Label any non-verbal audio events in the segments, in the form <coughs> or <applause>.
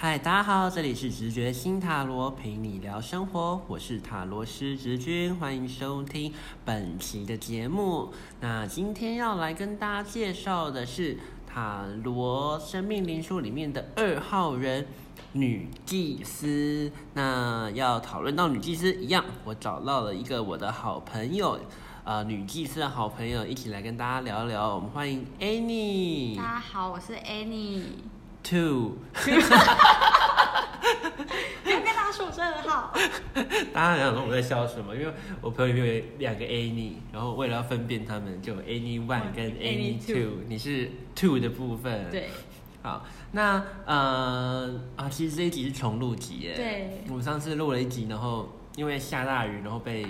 嗨，大家好，这里是直觉新塔罗，陪你聊生活，我是塔罗师直君，欢迎收听本期的节目。那今天要来跟大家介绍的是塔罗生命灵数里面的二号人女祭司。那要讨论到女祭司一样，我找到了一个我的好朋友，呃，女祭司的好朋友，一起来跟大家聊聊。我们欢迎 Annie。大家好，我是 Annie。Two，不要跟大家说我是二号。大家想说我在笑什么？因为我朋友里面有两个 Annie，然后为了要分辨他们，就 Annie One 跟 Annie Annie Two。你是 Two 的部分。。对好，那呃啊，其实这一集是重录集耶。对我们上次录了一集，然后因为下大雨，然后被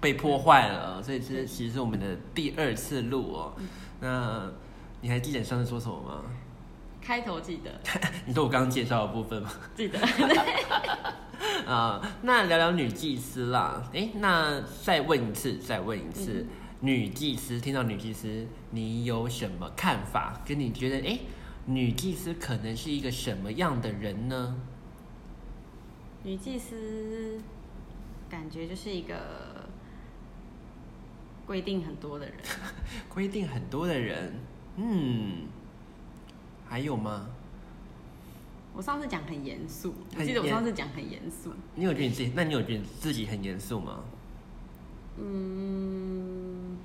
被破坏了，所以这其实是我们的第二次录哦。嗯那你还记得你上次说什么吗？开头记得 <laughs> 你说我刚刚介绍的部分吗？记得，<laughs> 啊、那聊聊女祭司啦。诶，那再问一次，再问一次，女祭司听到女祭司，你有什么看法？跟你觉得，诶，女祭司可能是一个什么样的人呢？女祭司感觉就是一个规定很多的人。<laughs> 规定很多的人，嗯，还有吗？我上次讲很严肃，我记得我上次讲很严肃。你有觉得你自己？那你有觉得自己很严肃吗？嗯，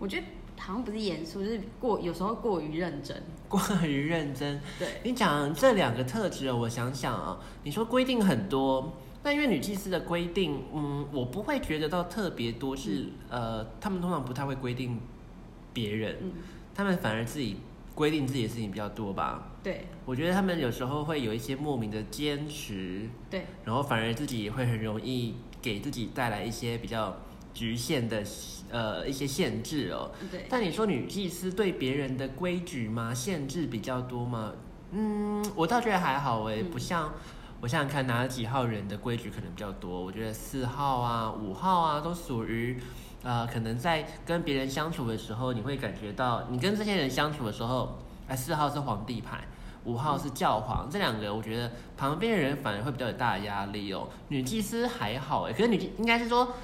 我觉得好像不是严肃，就是过有时候过于认真。过于认真。对，你讲这两个特质哦，我想想啊，你说规定很多，但因为女祭司的规定，嗯，我不会觉得到特别多是，呃，他们通常不太会规定别人，嗯，他们反而自己规定自己的事情比较多吧。对我觉得他们有时候会有一些莫名的坚持，对然后反而自己也会很容易给自己带来一些比较局限的，呃，一些限制哦。对，但你说女祭司对别人的规矩吗？限制比较多吗？嗯，我倒觉得还好诶，嗯不像我想想看哪几号人的规矩可能比较多。我觉得四号啊、五号啊都属于，呃，可能在跟别人相处的时候，你会感觉到你跟这些人相处的时候，哎，四号是皇帝牌。五号是教皇，这两个我觉得旁边的人反而会比较有大的压力哦。女祭司还好哎，可是女祭应该是说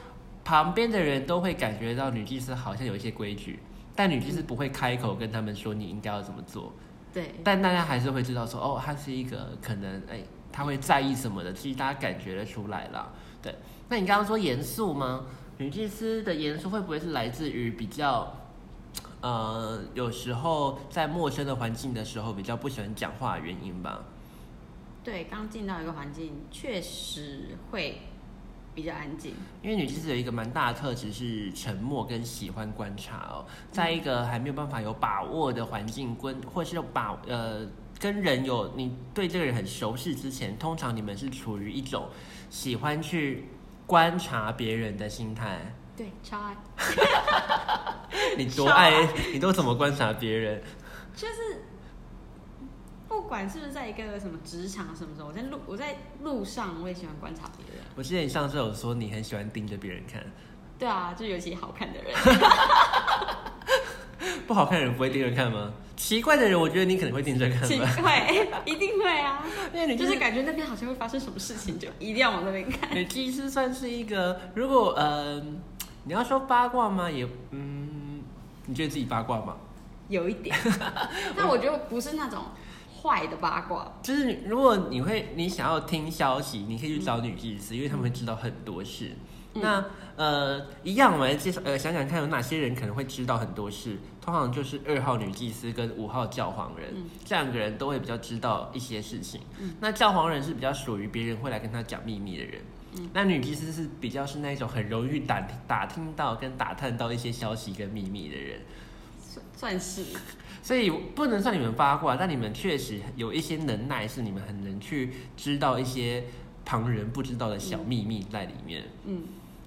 旁边的人都会感觉到女祭司好像有一些规矩，但女祭司不会开口跟他们说你应该要怎么做，对但大家还是会知道说哦，她是一个可能哎，她会在意什么的，其实大家感觉得出来啦。对，那你刚刚说严肃吗？女祭司的严肃会不会是来自于比较？呃，有时候在陌生的环境的时候，比较不喜欢讲话的原因吧。对，刚进到一个环境，确实会比较安静。因为女祭司有一个蛮大的特质是沉默跟喜欢观察哦，在一个还没有办法有把握的环境跟或是有把呃跟人有你对这个人很熟悉之前，通常你们是处于一种喜欢去观察别人的心态。对，超爱，<laughs> 你多爱，你都怎么观察别人？就是不管是不是在一个什么职场什么时候，我在路我在路上，我也喜欢观察别人。我记得你上次有说你很喜欢盯着别人看，对啊，就尤其好看的人，<laughs> 不好看的人不会盯着看吗？奇怪的人，我觉得你可能会盯着看奇吧。会一定会啊，<laughs> 因为你就是感觉那边好像会发生什么事情，就一定要往那边看。女祭司算是一个，如果呃，你要说八卦吗？也嗯，你觉得自己八卦吗？有一点，<laughs> 但我觉得不是那种坏的八卦。就是如果你会你想要听消息，你可以去找女祭司，因为他们会知道很多事。嗯那呃，一样，我们来介绍呃，想想看有哪些人可能会知道很多事。通常就是二号女祭司跟五号教皇人，嗯这两个人都会比较知道一些事情。嗯那教皇人是比较属于别人会来跟他讲秘密的人。嗯那女祭司是比较是那种很容易打打听到跟打探到一些消息跟秘密的人。算算是，所以不能算你们八卦，但你们确实有一些能耐，是你们很能去知道一些旁人不知道的小秘密在里面。嗯，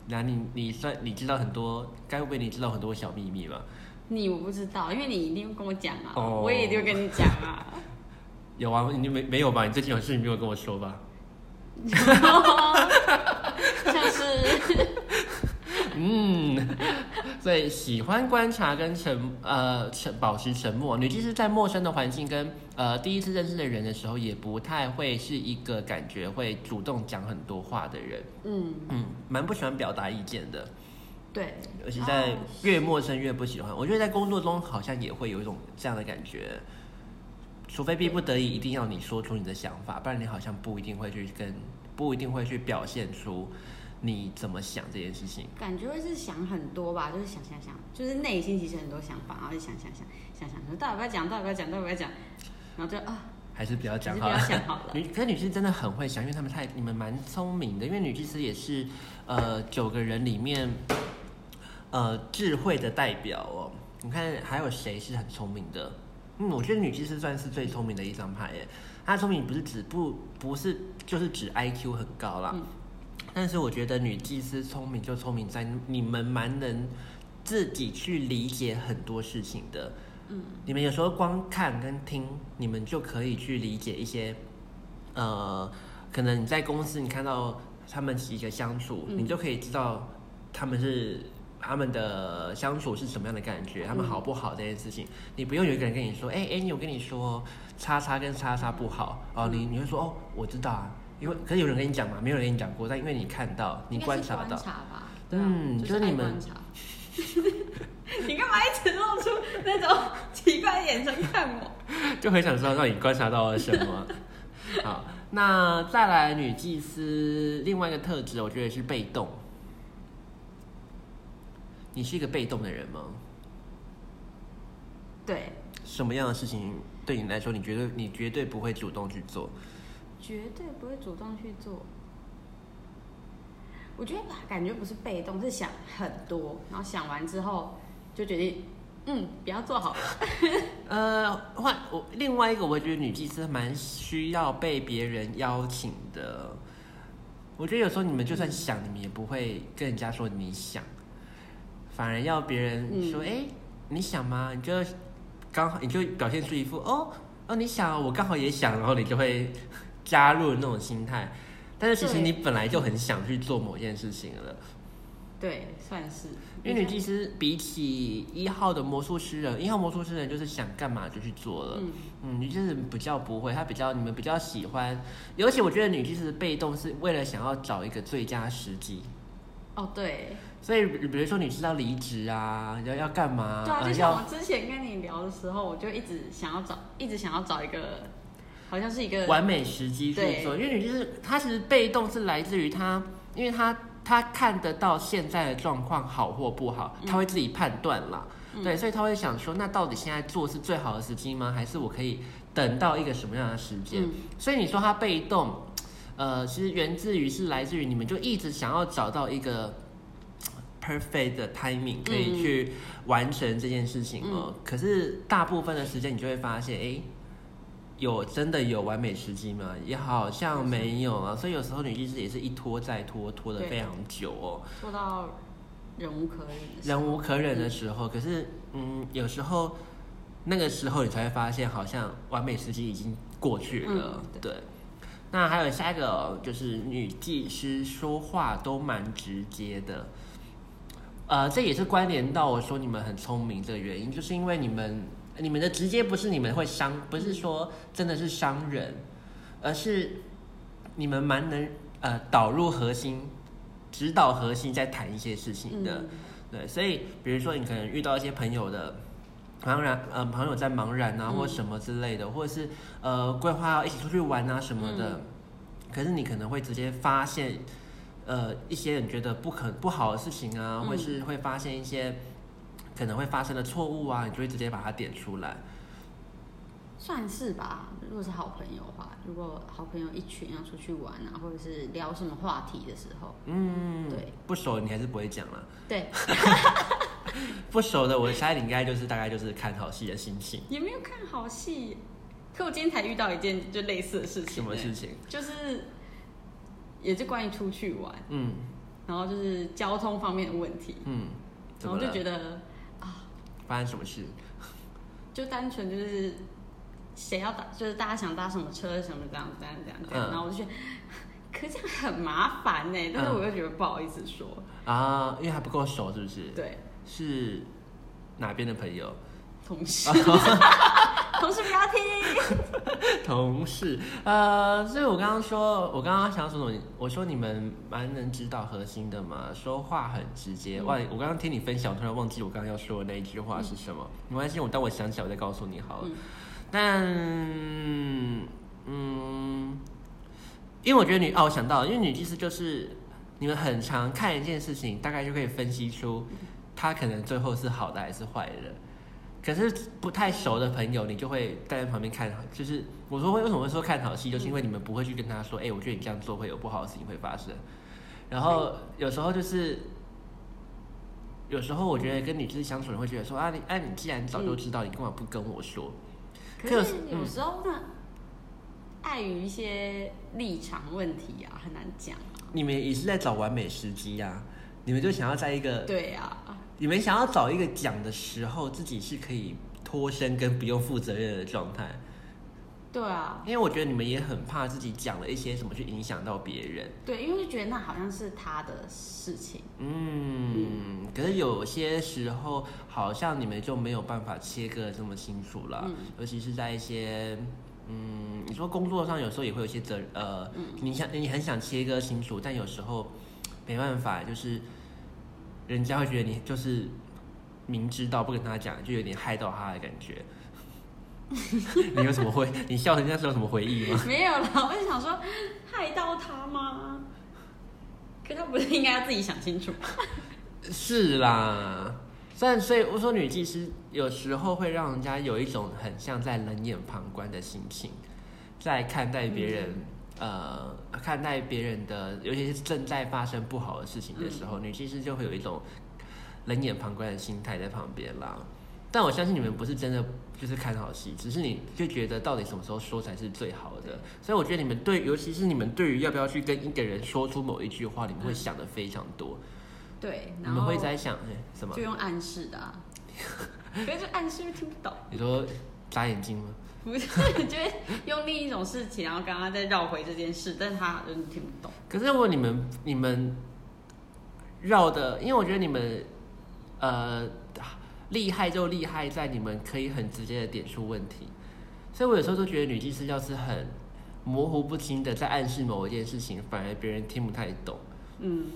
那你你算你知道很多，该不会你知道很多小秘密吧？你我不知道，因为你一定会跟我讲啊，哦我也一定会跟你讲啊。有啊，你没没有吧？你最近有事情没有跟我说吧？<laughs> <laughs> 像是嗯，所以喜欢观察跟沉呃沉保持沉默。女技师在陌生的环境跟呃第一次认识的人的时候，也不太会是一个感觉会主动讲很多话的人。嗯，嗯，蛮不喜欢表达意见的，对，而且在哦越陌生越不喜欢。我觉得在工作中好像也会有一种这样的感觉，除非逼不得已一定要你说出你的想法，不然你好像不一定会去跟不一定会去表现出你怎么想这件事情。感觉会是想很多吧，就是想想想，就是内心其实很多想法，然后就想想想想想，说到底要不要讲，到底要不要讲，到底要不要讲，然后就啊，还是不要还是不要讲好了。<laughs> 女，可是女士真的很会想，因为她们太你们蛮聪明的，因为女技师也是呃九个人里面呃智慧的代表哦。你看还有谁是很聪明的？嗯，我觉得女技师算是最聪明的一张牌耶。她聪明不是指不不是就是指 IQ 很高啦，嗯但是我觉得女技师聪明就聪明在你们蛮能自己去理解很多事情的。嗯，你们有时候光看跟听，你们就可以去理解一些，呃，可能你在公司你看到他们几个相处，嗯。你就可以知道他们是他们的相处是什么样的感觉，他们嗯好不好这件事情，你不用有一个人跟你说，哎、哎、你我跟你说，叉叉跟叉叉不好。哦，你你会说哦，我知道啊，因为可是有人跟你讲嘛，没有人跟你讲过，但因为你看到，你观察到嗯就就是是你们。<laughs> 你干嘛一直露出那种奇怪的眼神看我？<laughs> 就很想知道到底观察到了什么。<laughs> 好，那再来女祭司，另外一个特质，我觉得是被动。你是一个被动的人吗？对，什么样的事情对你来说，你觉得你绝对不会主动去做？绝对不会主动去做。我觉得感觉不是被动，是想很多，然后想完之后就决定，嗯，不要做好了。<laughs> 呃，换我另外一个，我觉得女祭司蛮需要被别人邀请的。我觉得有时候你们就算想，你们也不会跟人家说你想，反而要别人说，嗯哎、你想吗？你就刚好你就表现出一副哦哦你想啊，我刚好也想，然后你就会加入的那种心态。但是其实你本来就很想去做某件事情了。对，算是。因为女祭司比起一号的魔术师人，一号魔术师人就是想干嘛就去做了。嗯，嗯，女祭司比较不会，她比较你们比较喜欢，尤其我觉得女祭司的被动是为了想要找一个最佳时机，哦，对，所以比如说你知道离职啊，要要干嘛，对啊，呃就像我之前跟你聊的时候，我就一直想要找，一直想要找一个，好像是一个完美时机去对做，因为你就是他其实被动是来自于他，因为他他看得到现在的状况好或不好，他会自己判断啦。嗯对，所以他会想说，那到底现在做是最好的时机吗？还是我可以等到一个什么样的时间？嗯所以你说他被动，呃，其实源自于是来自于你们就一直想要找到一个 perfect 的 timing 可以嗯去完成这件事情哦。可是大部分的时间你就会发现，哎、有真的有完美时机吗？也好像没有啊。所以有时候女技师也是一拖再拖，拖得非常久哦。做到忍无可忍忍无可忍的时候，可是嗯，有时候那个时候你才会发现，好像完美时机已经过去了。嗯对。那还有下一个哦就是女技师说话都蛮直接的，呃，这也是关联到我说你们很聪明这个原因，就是因为你们你们的直接不是你们会伤，不是说真的是伤人，而是你们蛮能呃导入核心，指导核心在谈一些事情的。嗯。对，所以比如说你可能遇到一些朋友的茫然，呃，朋友在茫然啊，嗯。或什么之类的，或者是呃规划要一起出去玩啊什么的，可是你可能会直接发现，呃，一些人觉得不可不好的事情啊，嗯或是会发现一些可能会发生的错误啊，你就会直接把它点出来。算是吧。如果是好朋友的话，如果好朋友一群要出去玩啊，或者是聊什么话题的时候，嗯，对，不熟你还是不会讲了。对，<laughs> 不熟的，我猜你应该就是大概就是看好戏的心情。也没有看好戏。可我今天才遇到一件就类似的事情，什么事？情？就是也是关于出去玩，嗯然后就是交通方面的问题，嗯，怎然后就？觉得啊，发生什么事？<laughs> 就单纯就是谁要打，就是大家想搭什么车什么这样这样这样这样，嗯然后我就觉得，可这样很麻烦呢，但是嗯我又觉得不好意思说，啊，因为还不够熟，是不是？对，是哪边的朋友？同事，<laughs> 同事不要听。同事，呃，所以我刚刚说，我刚刚想说什么？我说你们蛮能指导核心的嘛，说话很直接。嗯哇，我刚刚听你分享，我突然忘记我刚刚要说的那一句话是什么。没关系，我当我想起来，我再告诉你好了。嗯但，嗯，因为我觉得女，哦，我想到，因为女技师就是你们很常看一件事情，大概就可以分析出她可能最后是好的还是坏的。可是不太熟的朋友，你就会站在旁边看，就是我说为什么会说看好戏，就是因为你们不会去跟他说，哎、我觉得你这样做会有不好的事情会发生。然后有时候就是，有时候我觉得跟女技师相处，人会觉得说啊，你哎、你既然早就知道，你干嘛不跟我说？可是有时候呢，碍于一些立场问题啊，很难讲啊。你们也是在找完美时机呀、你们就想要在一个，对啊，你们想要找一个讲的时候，自己是可以脱身跟不用负责任的状态。对啊，因为我觉得你们也很怕自己讲了一些什么去影响到别人。对，因为就觉得那好像是他的事情。嗯，可是有些时候好像你们就没有办法切割的这么清楚了，嗯尤其是在一些。嗯，你说工作上有时候也会有些责呃，你想你很想切割清楚，但有时候没办法，就是人家会觉得你就是明知道不跟他讲，就有点害到他的感觉。<laughs> 你有什么回？你笑成这样是有什么回忆吗？没有啦，我就想说害到他吗？可他不是应该要自己想清楚吗？是啦，但所以我说女技师有时候会让人家有一种很像在冷眼旁观的心情，在看待别人，呃，看待别人的，尤其是正在发生不好的事情的时候，女技师就会有一种冷眼旁观的心态在旁边啦。但我相信你们不是真的就是看好戏，只是你就觉得到底什么时候说才是最好的。所以我觉得你们对，尤其是你们对于要不要去跟一个人说出某一句话，你们会想的非常多。对，你们会在想，哎、什么就？用暗示的、啊，<laughs> 可是暗示又听不懂，你说眨眼睛吗？不是，<laughs> 就会用另一种事情，然后刚刚再绕回这件事，但是他就是听不懂。可是如果你们你们绕的，因为我觉得你们呃厉害就厉害在你们可以很直接的点出问题，所以我有时候都觉得女技师要是很模糊不清的在暗示某一件事情，反而别人听不太懂，嗯，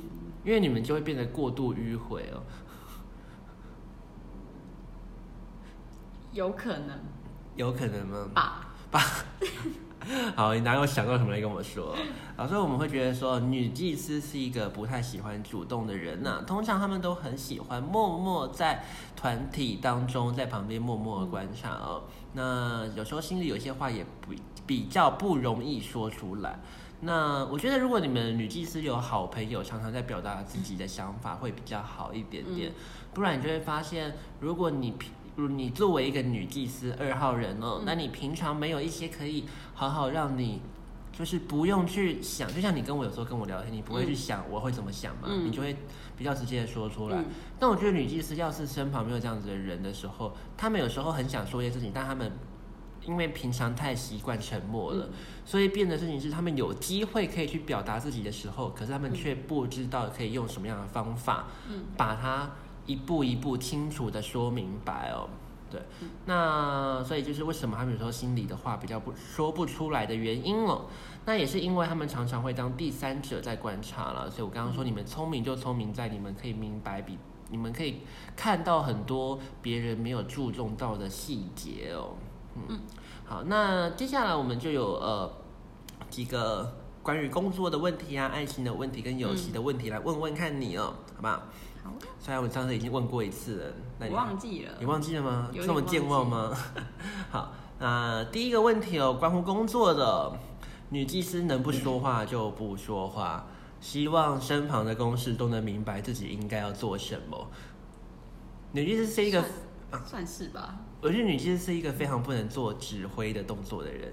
因为你们就会变得过度迂回哦。有可能有可能吗？<laughs> 吧。好，你哪有想到什么来跟我说？啊，所以我们会觉得说，女祭司是一个不太喜欢主动的人呐、通常他们都很喜欢默默在团体当中，在旁边默默的观察哦。那有时候心里有些话也不比较不容易说出来。那我觉得，如果你们女祭司有好朋友，常常在表达自己的想法，会比较好一点点。不然你就会发现，如果你平如你作为一个女祭司二号人哦，那你平常没有一些可以好好让你，就是不用去想，就像你跟我有时候跟我聊天，你不会去想我会怎么想嘛，嗯。你就会比较直接的说出来。嗯。但我觉得女祭司要是身旁没有这样子的人的时候，他们有时候很想说一些事情，但他们因为平常太习惯沉默了，所以变的事情是他们有机会可以去表达自己的时候，可是他们却不知道可以用什么样的方法，嗯。把它一步一步清楚的说明白哦。对，那所以就是为什么他们有时候心里的话比较不说不出来的原因哦。那也是因为他们常常会当第三者在观察了，所以我刚刚说你们聪明就聪明在你们可以明白比你们可以看到很多别人没有注重到的细节哦。嗯，好，那接下来我们就有呃几个关于工作的问题啊、爱情的问题跟友情的问题来问问看你哦，好不好？好，虽然我上次已经问过一次了，那你忘记了你。忘记了吗？有这么健忘吗？<laughs> 好，那第一个问题哦，关乎工作的，女技师能不说话就不说话，希望身旁的公事都能明白自己应该要做什么。女技师是一个，算算是吧。我觉得女技师是一个非常不能做指挥的动作的人。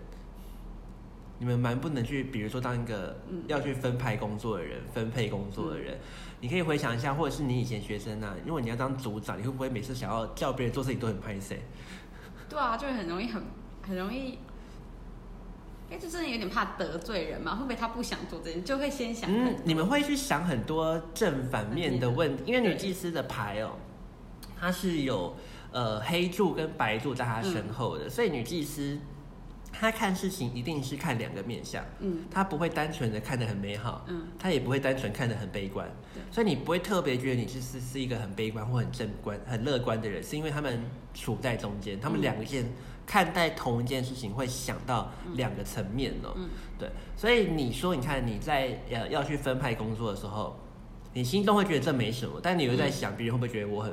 你们蛮不能去，比如说当一个嗯要去分派工作的人、分配工作的人，你可以回想一下，或者是你以前学生啊，如果你要当组长，你会不会每次想要叫别人做事情都很拍谁？对啊，就会很容易很很容易，哎，就真的有点怕得罪人嘛？会不会他不想做这件，就会先想？嗯，你们会去想很多正反面的问题，因为女祭司的牌哦，它是有呃黑柱跟白柱在它身后的，所以女祭司她看事情一定是看两个面相，嗯。他不会单纯的看得很美好，嗯，他也不会单纯看得很悲观。对，所以你不会特别觉得你是是是一个很悲观或很正观、很乐观的人，是因为他们处在中间，他们两个件、看待同一件事情会想到两个层面哦、嗯。对，所以你说，你看你在呃要去分派工作的时候，你心中会觉得这没什么，但你又在想别人会不会觉得我很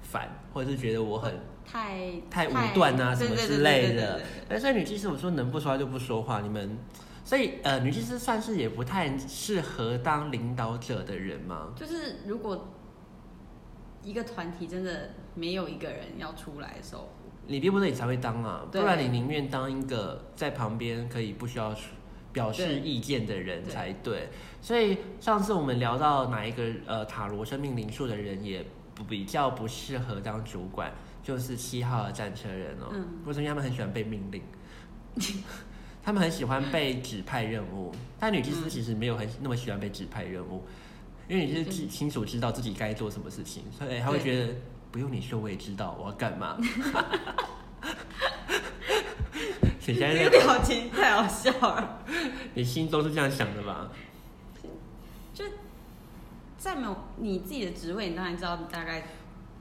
烦，或者是觉得我很太太武断啊什么之类的所以女祭司，我说能不说话就不说话，你们。所以，呃，女祭司算是也不太适合当领导者的人吗？就是如果一个团体真的没有一个人要出来的时候，你逼不得已才会当啊，不然你宁愿当一个在旁边可以不需要表示意见的人对才对。所以上次我们聊到哪一个呃塔罗生命灵数的人也不比较不适合当主管，就是七号的战车人哦。嗯为什么他们很喜欢被命令？<laughs> 他们很喜欢被指派任务，但女祭司嗯其实没有很那么喜欢被指派任务，因为你是清嗯清楚知道自己该做什么事情，所以他会对觉得不用你说我也知道我要干嘛。<laughs> 你现在这个，表情太好笑了。你心中是这样想的吧？就在没有你自己的职位，你当然知道你大概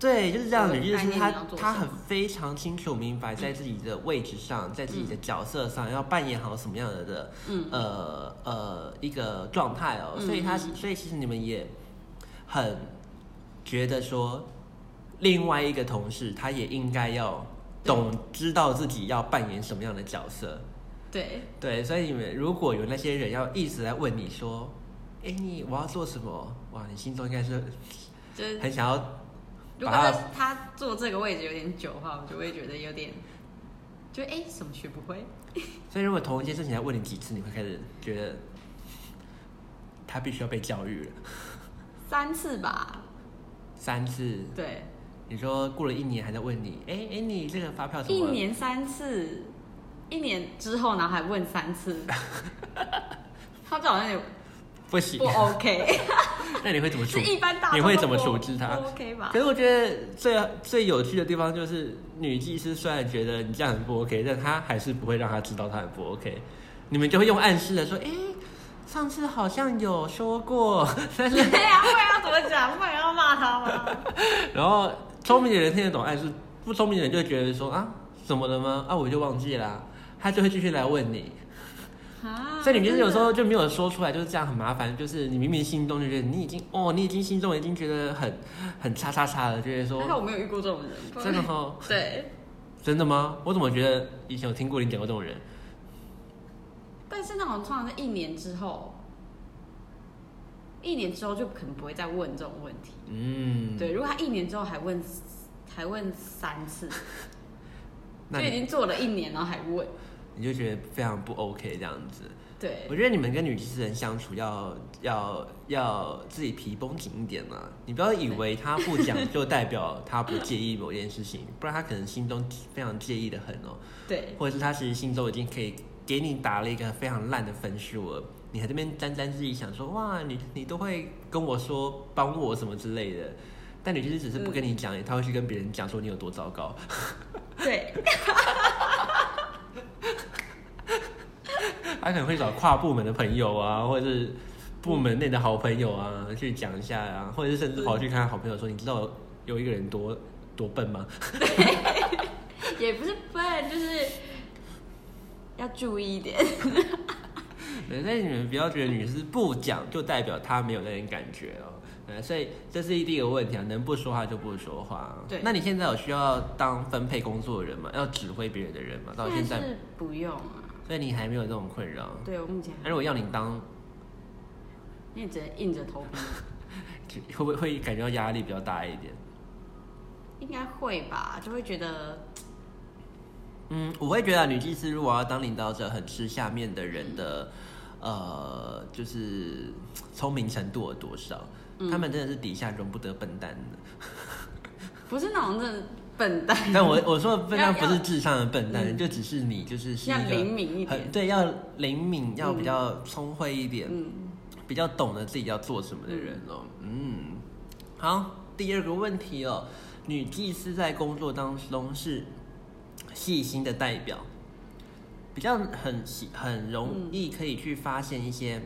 对，就是这样。我女祭司她概念你要做她很非常清楚明白，在自己的位置上，在自己的角色上，要扮演好什么样的的嗯呃呃一个状态哦。嗯所以她嗯所以其实你们也很觉得说，另外一个同事他也应该要懂知道自己要扮演什么样的角色。对对，所以你们如果有那些人要一直在问你说，哎，你我要做什么？哇，你心中应该是就是很想要如果他他坐这个位置有点久的话，我就会觉得有点，就哎、什么学不会？<laughs> 所以，如果同一件事情要问你几次，你会开始觉得他必须要被教育了。三次吧，三次，对，你说过了一年还在问你，哎、哎、你这个发票怎一么一？年三次，一年之后然后还问三次，<laughs> 他这好像有不行不，OK，<laughs> <laughs> 那你会怎么处？一般大你会怎么处置他不 OK 吧可？是我觉得最最有趣的地方就是，女技师虽然觉得你这样很不 OK，但她还是不会让他知道她很不 OK。你们就会用暗示的说，哎、上次好像有说过，<laughs> 但是 <laughs> 对呀、不然要怎么讲？不然要骂他吗？然后聪明的人听得懂暗示，不聪明的人就会觉得说啊，怎么了吗？啊，我就忘记啦、他就会继续来问你。啊，所以你就是有时候就没有说出来，就是这样很麻烦。就是你明明心中就觉得你已经哦，你已经心中已经觉得很很叉叉叉了，觉得说还好我没有遇过这种人，真的哈，<laughs> 对。真的吗？我怎么觉得以前有听过你讲过这种人？但是那种通常在一年之后，一年之后就可能不会再问这种问题。嗯，对，如果他一年之后还问还问三次，<laughs> 就已经做了一年，然后还问，你就觉得非常不 OK 这样子。对。我觉得你们跟女机器人相处要要要自己皮绷紧一点嘛，你不要以为他不讲就代表他不介意某件事情，<laughs> 不然他可能心中非常介意的很哦。对。或者是他其实心中已经可以给你打了一个非常烂的分数了，你还这边沾沾自喜想说哇，你你都会跟我说帮我什么之类的，但你其实只是不跟你讲，他会去跟别人讲说你有多糟糕。<laughs> 对，<laughs> 他可能会找跨部门的朋友啊，或者是部门内的好朋友啊去讲一下啊，或者是甚至跑去看好朋友说，你知道有一个人多多笨吗？<laughs> 也不是笨，就是要注意一点。<laughs> 对，所以你们不要觉得女士不讲就代表她没有那点感觉哦。对，所以这是第一个问题啊，能不说话就不说话。对那你现在有需要当分配工作的人吗？要指挥别人的人吗？到现在，是不用啊，所以你还没有这种困扰。对我目前那如果要你当，你也只能硬着头皮，<laughs> 会不会会感觉到压力比较大一点？应该会吧，就会觉得嗯，我会觉得女技师如果要当领导者，很吃下面的人的，呃，就是聪明程度有多少。嗯。他们真的是底下容不得笨蛋的。<laughs> 不是那种真的笨蛋，但我我说的笨蛋不是智商的笨蛋，嗯。就只是你就是是一个要灵敏一很点。对，要灵敏，要比较聪慧一点，嗯，比较懂得自己要做什么的人哦。嗯，好，第二个问题哦，女技师在工作当中是细心的代表，比较很细很容易可以去发现一些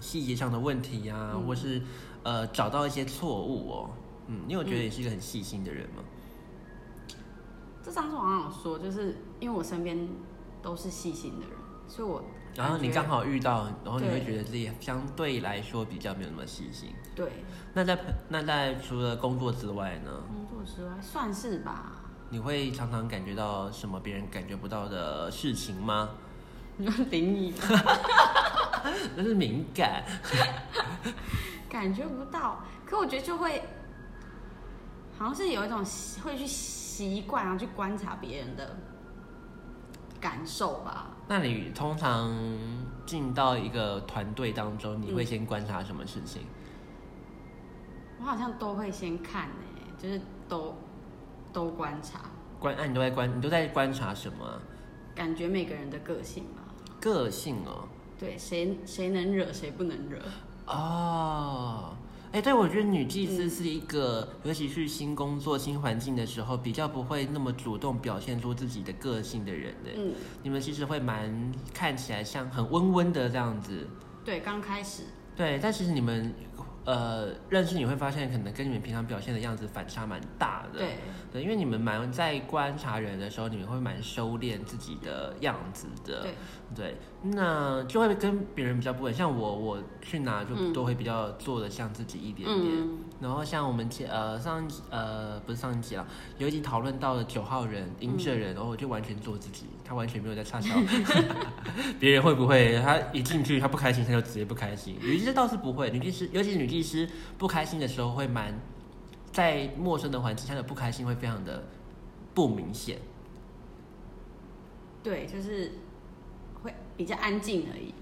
细节上的问题呀、嗯。或是呃找到一些错误哦。嗯，你有觉得你是一个很细心的人吗？这上次我好像有说，就是因为我身边都是细心的人，所以我然后你刚好遇到，然后你会觉得自己相对来说比较没有那么细心。对那在那在除了工作之外呢，工作之外算是吧。你会常常感觉到什么别人感觉不到的事情吗？你 <laughs> 说灵异吗 <laughs> 那是敏感。<laughs> 感觉不到，可我觉得就会，好像是有一种习会去习惯，然后去观察别人的感受吧。那你通常进到一个团队当中，你会嗯先观察什么事情？我好像都会先看呢、就是都都观察，观，那、你都在观，你都在观察什么啊、感觉每个人的个性吧。个性哦。对，谁谁能惹，谁不能惹。哦，哎，对，我觉得女祭司是一个，尤其是新工作、新环境的时候，比较不会那么主动表现出自己的个性的人的。嗯，你们其实会蛮看起来像很温温的这样子，对，刚开始，对，但其实你们呃认识你会发现，可能跟你们平常表现的样子反差蛮大的。对，对，因为你们蛮在观察人的时候，你们会蛮收敛自己的样子的。对，对，那就会跟别人比较不稳。像我，我去哪就嗯都会比较做的像自己一点点。嗯，然后像我们前呃上一集呃不是上一集啊，有一集讨论到了九号人赢者人，然后我就完全做自己，他完全没有在插小 <laughs> 别人会不会他一进去他不开心他就直接不开心，女技师倒是不会，女技师尤其是女技师不开心的时候会蛮在陌生的环境下的不开心会非常的不明显。对，就是会比较安静而已。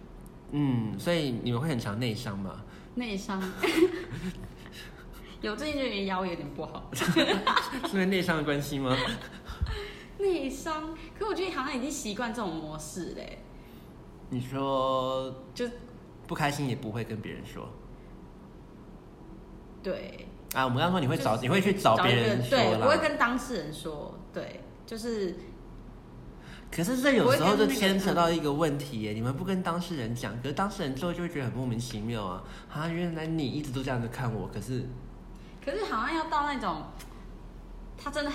嗯，所以你们会很常内伤吗？内伤，有最近觉得腰有点不好。<laughs> 是因为内伤的关系吗？<laughs> 内伤，可我觉得好像已经习惯这种模式嘞，你说就不开心也不会跟别人说对。啊？我们刚刚说你会找，就是你会去找别人说对，不会。跟当事人说，对，就是可是这有时候就牵扯到一个问题耶，你们不跟当事人讲，可是当事人之后就会觉得很莫名其妙啊！啊，原来你一直都这样子看我，可是可是好像要到那种，他真的，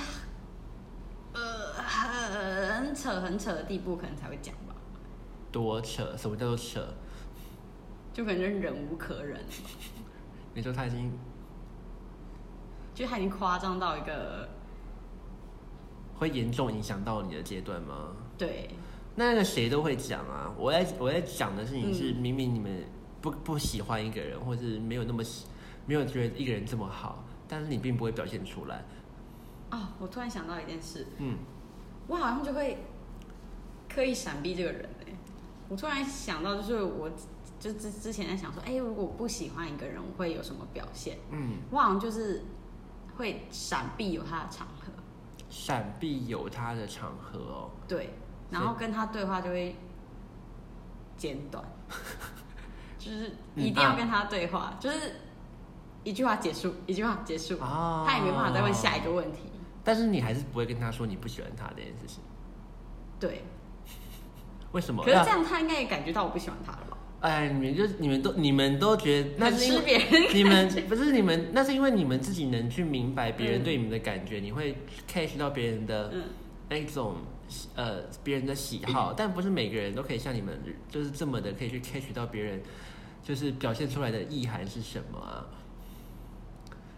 呃，很扯很扯的地步，可能才会讲吧，多扯？什么叫做扯？就可能就忍无可忍，你说他已经就他已经夸张到一个，会严重影响到你的阶段吗？对，那个谁都会讲啊。我在我在讲的事情是，嗯明明你们不不喜欢一个人，或是没有那么喜，没有觉得一个人这么好，但是你并不会表现出来。哦，我突然想到一件事，嗯，我好像就会刻意闪避这个人哎、我突然想到，就是我就之之前在想说，哎、如果我不喜欢一个人，我会有什么表现？嗯，我好像就是会闪避有他的场合，闪避有他的场合哦。对，然后跟他对话就会简短，<laughs> 就是一定要跟他对话，就是一句话结束，一句话结束，哦他也没办法再问下一个问题。但是你还是不会跟他说你不喜欢他这件事情，对，<laughs> 为什么？可是这样他应该也感觉到我不喜欢他了吧？哎，你们就你们都你们都觉得那是你们不是你们，那是因为你们自己能去明白别人嗯。对你们的感觉，你会 catch 到别人的嗯，那种呃别人的喜好，但不是每个人都可以像你们就是这么的可以去 catch 到别人就是表现出来的意涵是什么啊。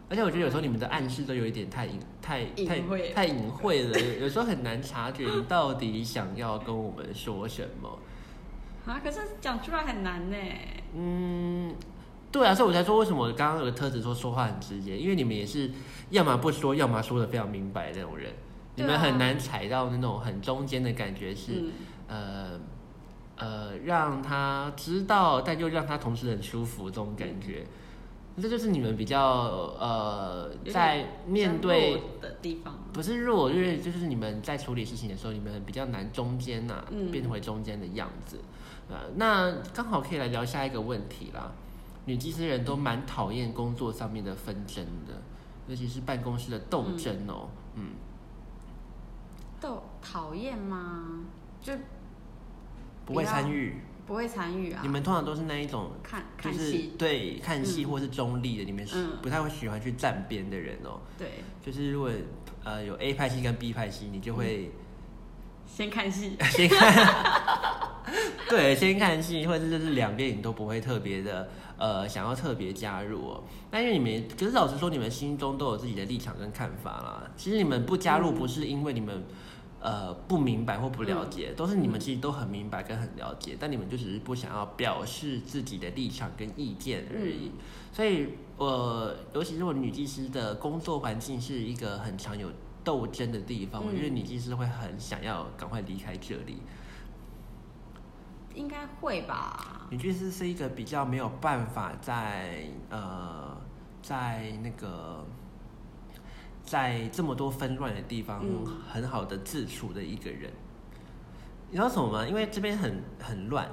而且我觉得有时候你们的暗示都有一点太隐太太太隐晦了，有有时候很难察觉你到底想要跟我们说什么。啊，可是讲出来很难呢。嗯，对啊，所以我才说为什么我刚刚有个特质说说话很直接，因为你们也是要么不说，要么说的非常明白的那种人，你们很难踩到那种很中间的感觉是，嗯，呃呃，让他知道，但又让他同时很舒服这种感觉。这就是你们比较呃，在面对的地方，不是弱，就是就是你们在处理事情的时候，你们比较难中间呐、嗯变回中间的样子。呃，那刚好可以来聊下一个问题啦。女技师人都蛮讨厌工作上面的纷争的，尤其是办公室的斗争哦，嗯，斗讨厌吗？就不会参与，不会参与啊。你们通常都是那一种看就是对看戏嗯或是中立的，你们是嗯不太会喜欢去站边的人哦。对，就是如果呃有 A 派系跟 B 派系，你就会先看戏。<laughs> 先看，<laughs> 对，先看戏，或者是就是两边你都不会特别的呃想要特别加入哦。那因为你们，可是老实说，你们心中都有自己的立场跟看法啦。其实你们不加入，嗯不是因为你们。呃，不明白或不了解，都是你们其实都很明白跟很了解，但你们就只是不想要表示自己的立场跟意见而已。所以，呃，尤其是我女技师的工作环境是一个很常有斗争的地方，我觉得嗯女技师会很想要赶快离开这里。应该会吧？女技师是一个比较没有办法在呃，在那个在这么多纷乱的地方嗯很好的自处的一个人。你知道什么吗？因为这边很很乱，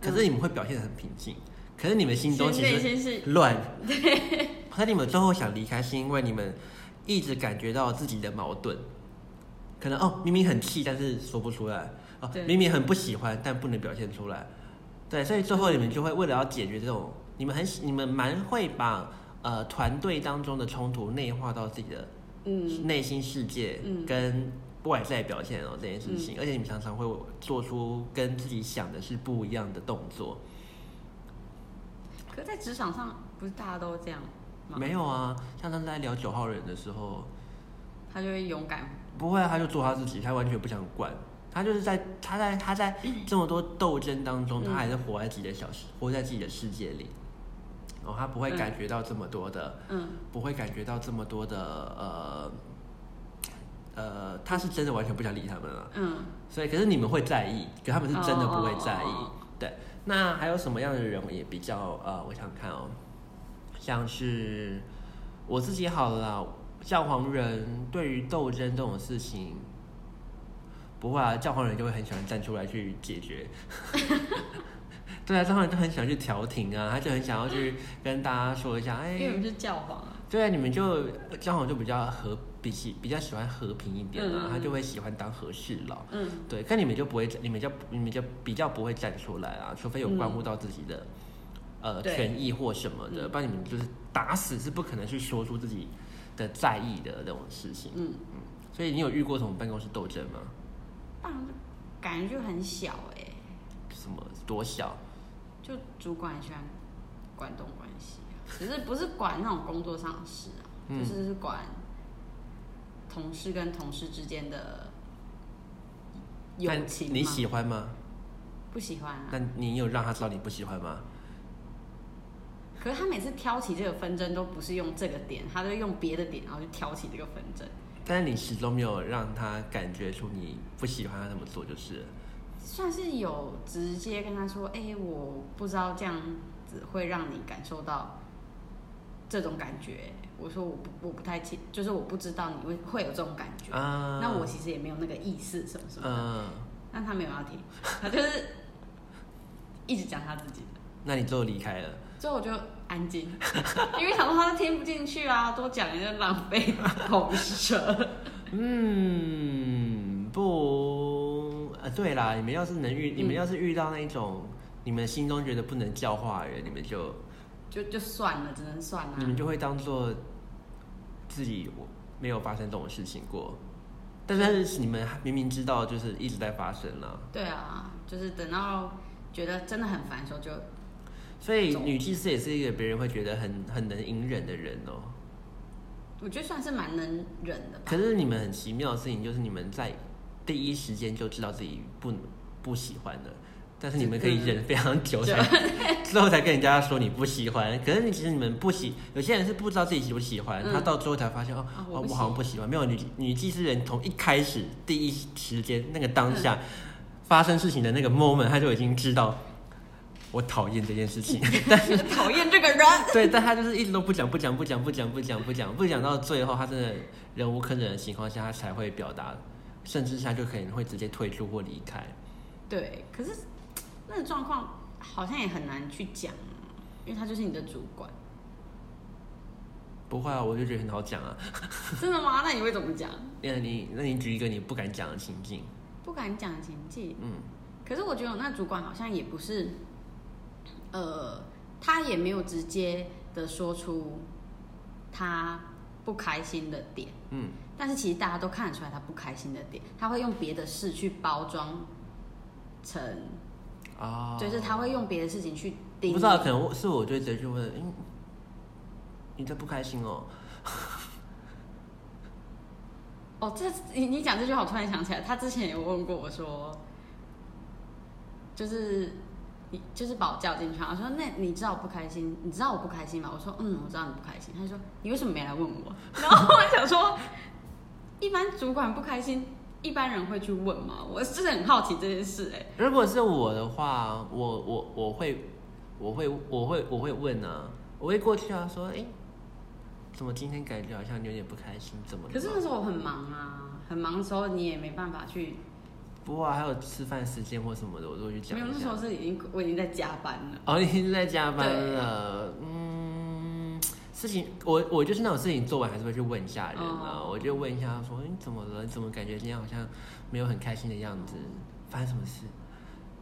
可是你们会表现得很平静，可是你们心中其内实乱。<laughs> 对。可你们最后想离开，是因为你们一直感觉到自己的矛盾，可能哦，明明很气，但是说不出来；哦，明明很不喜欢，但不能表现出来。对，所以最后你们就会为了要解决这种，你们很喜你们蛮会把呃团队当中的冲突内化到自己的嗯。内心世界嗯。跟外在表现哦这件事情，而且你们常常会做出跟自己想的是不一样的动作。可在职场上，不是大家都这样吗？没有啊，像他在聊九号人的时候，他就会勇敢。不会啊，他就做他自己，他完全不想管。他就是在他在他在这么多斗争当中，嗯他还是活在自己的小世，活在自己的世界里。哦，他不会感觉到这么多的，嗯不会感觉到这么多的呃呃，他是真的完全不想理他们了。嗯，所以，可是你们会在意，可他们是真的不会在意。哦哦哦哦对，那还有什么样的人也比较呃，我想想看哦，像是我自己好了啦，教皇人对于斗争这种事情，不会啊，教皇人就会很喜欢站出来去解决。<laughs> 对啊，教皇人就很喜欢去调停啊，他就很想要去跟大家说一下，哎、因为我们是教皇啊。对啊，你们就教皇就比较和比起比较喜欢和平一点啊，嗯嗯嗯他就会喜欢当和事佬。嗯对，但你们就不会，你们就你们就比较不会站出来啊，除非有关乎到自己的、呃权益或什么的，嗯不然你们就是打死是不可能去说出自己的在意的那种事情。嗯嗯，所以你有遇过什么办公室斗争吗？办公室感觉就很小哎、什么多小？就主管很喜欢管东管西啊，只是不是管那种工作上的事啊，嗯就是是管同事跟同事之间的友情。你喜欢吗？不喜欢啊？那你有让他知道你不喜欢吗？可是他每次挑起这个纷争都不是用这个点，他都用别的点，然后去挑起这个纷争。但是你始终没有让他感觉出你不喜欢他这么做，就是。算是有直接跟他说，哎、我不知道这样子会让你感受到这种感觉。我说我不我不太清，就是我不知道你会会有这种感觉。啊，那我其实也没有那个意思什么什么的，嗯，但他没有要听，他就是一直讲他自己的。那你最后离开了。最后我就安静，<laughs> 因为想说他都听不进去啊，多讲也就浪费口舌。嗯，不，呃，对啦，你们要是能遇，你们嗯要是遇到那种你们心中觉得不能教化的人，你们就就就算了，只能算了、你们就会当做自己没有发生这种事情过，但是你们明明知道就是一直在发生了，对啊，就是等到觉得真的很烦的时候就，所以女祭司也是一个别人会觉得很很能隐忍的人哦。我觉得算是蛮能忍的吧。可是你们很奇妙的事情就是你们在第一时间就知道自己不不喜欢的，但是你们可以忍非常久才 <laughs> <laughs> 之后才跟人家说你不喜欢。可是你其实你们不喜，有些人是不知道自己喜不喜欢，嗯他到最后才发现哦哦我好像不喜欢。没有女女技师人从一开始第一时间那个当下、发生事情的那个 moment，他就已经知道我讨厌这件事情。<laughs> 但是讨厌这个人。<laughs> 对，但他就是一直都不讲不讲不讲不讲不讲不讲不讲到最后，他真的忍无可忍的情况下，他才会表达，甚至他就可能会直接退出或离开。对，可是那个状况好像也很难去讲，因为他就是你的主管。不会啊，我就觉得很好讲啊。真的吗？那你会怎么讲？那你那你举一个你不敢讲的情境，不敢讲的情境。嗯，可是我觉得我那主管好像也不是，呃，他也没有直接的说出他不开心的点，嗯，但是其实大家都看得出来他不开心的点，他会用别的事去包装成，啊，就是他会用别的事情去定义。不知道，可能是我就会直接去问，嗯，你在不开心哦？<laughs> 哦，这你你讲这句话，我突然想起来，他之前有问过我说，就是你就是把我叫进去，他说那你知道我不开心，你知道我不开心吗？我说嗯，我知道你不开心。他说你为什么没来问我？<laughs> 然后我想说，一般主管不开心，一般人会去问吗？我是很好奇这件事、哎，如果是我的话，我我我会我会我会我会问啊，我会过去啊，说，哎、怎么今天感觉好像有点不开心？怎么？可是那时候我很忙啊，很忙的时候你也没办法去，不过、啊、还有吃饭时间或什么的，我都会去讲没有，那时候是已经我已经在加班了。哦，已经在加班了，嗯，事情我我就是那种事情做完还是会去问一下人啊，哦我就问一下说你怎么了？你怎么感觉今天好像没有很开心的样子？发生什么事？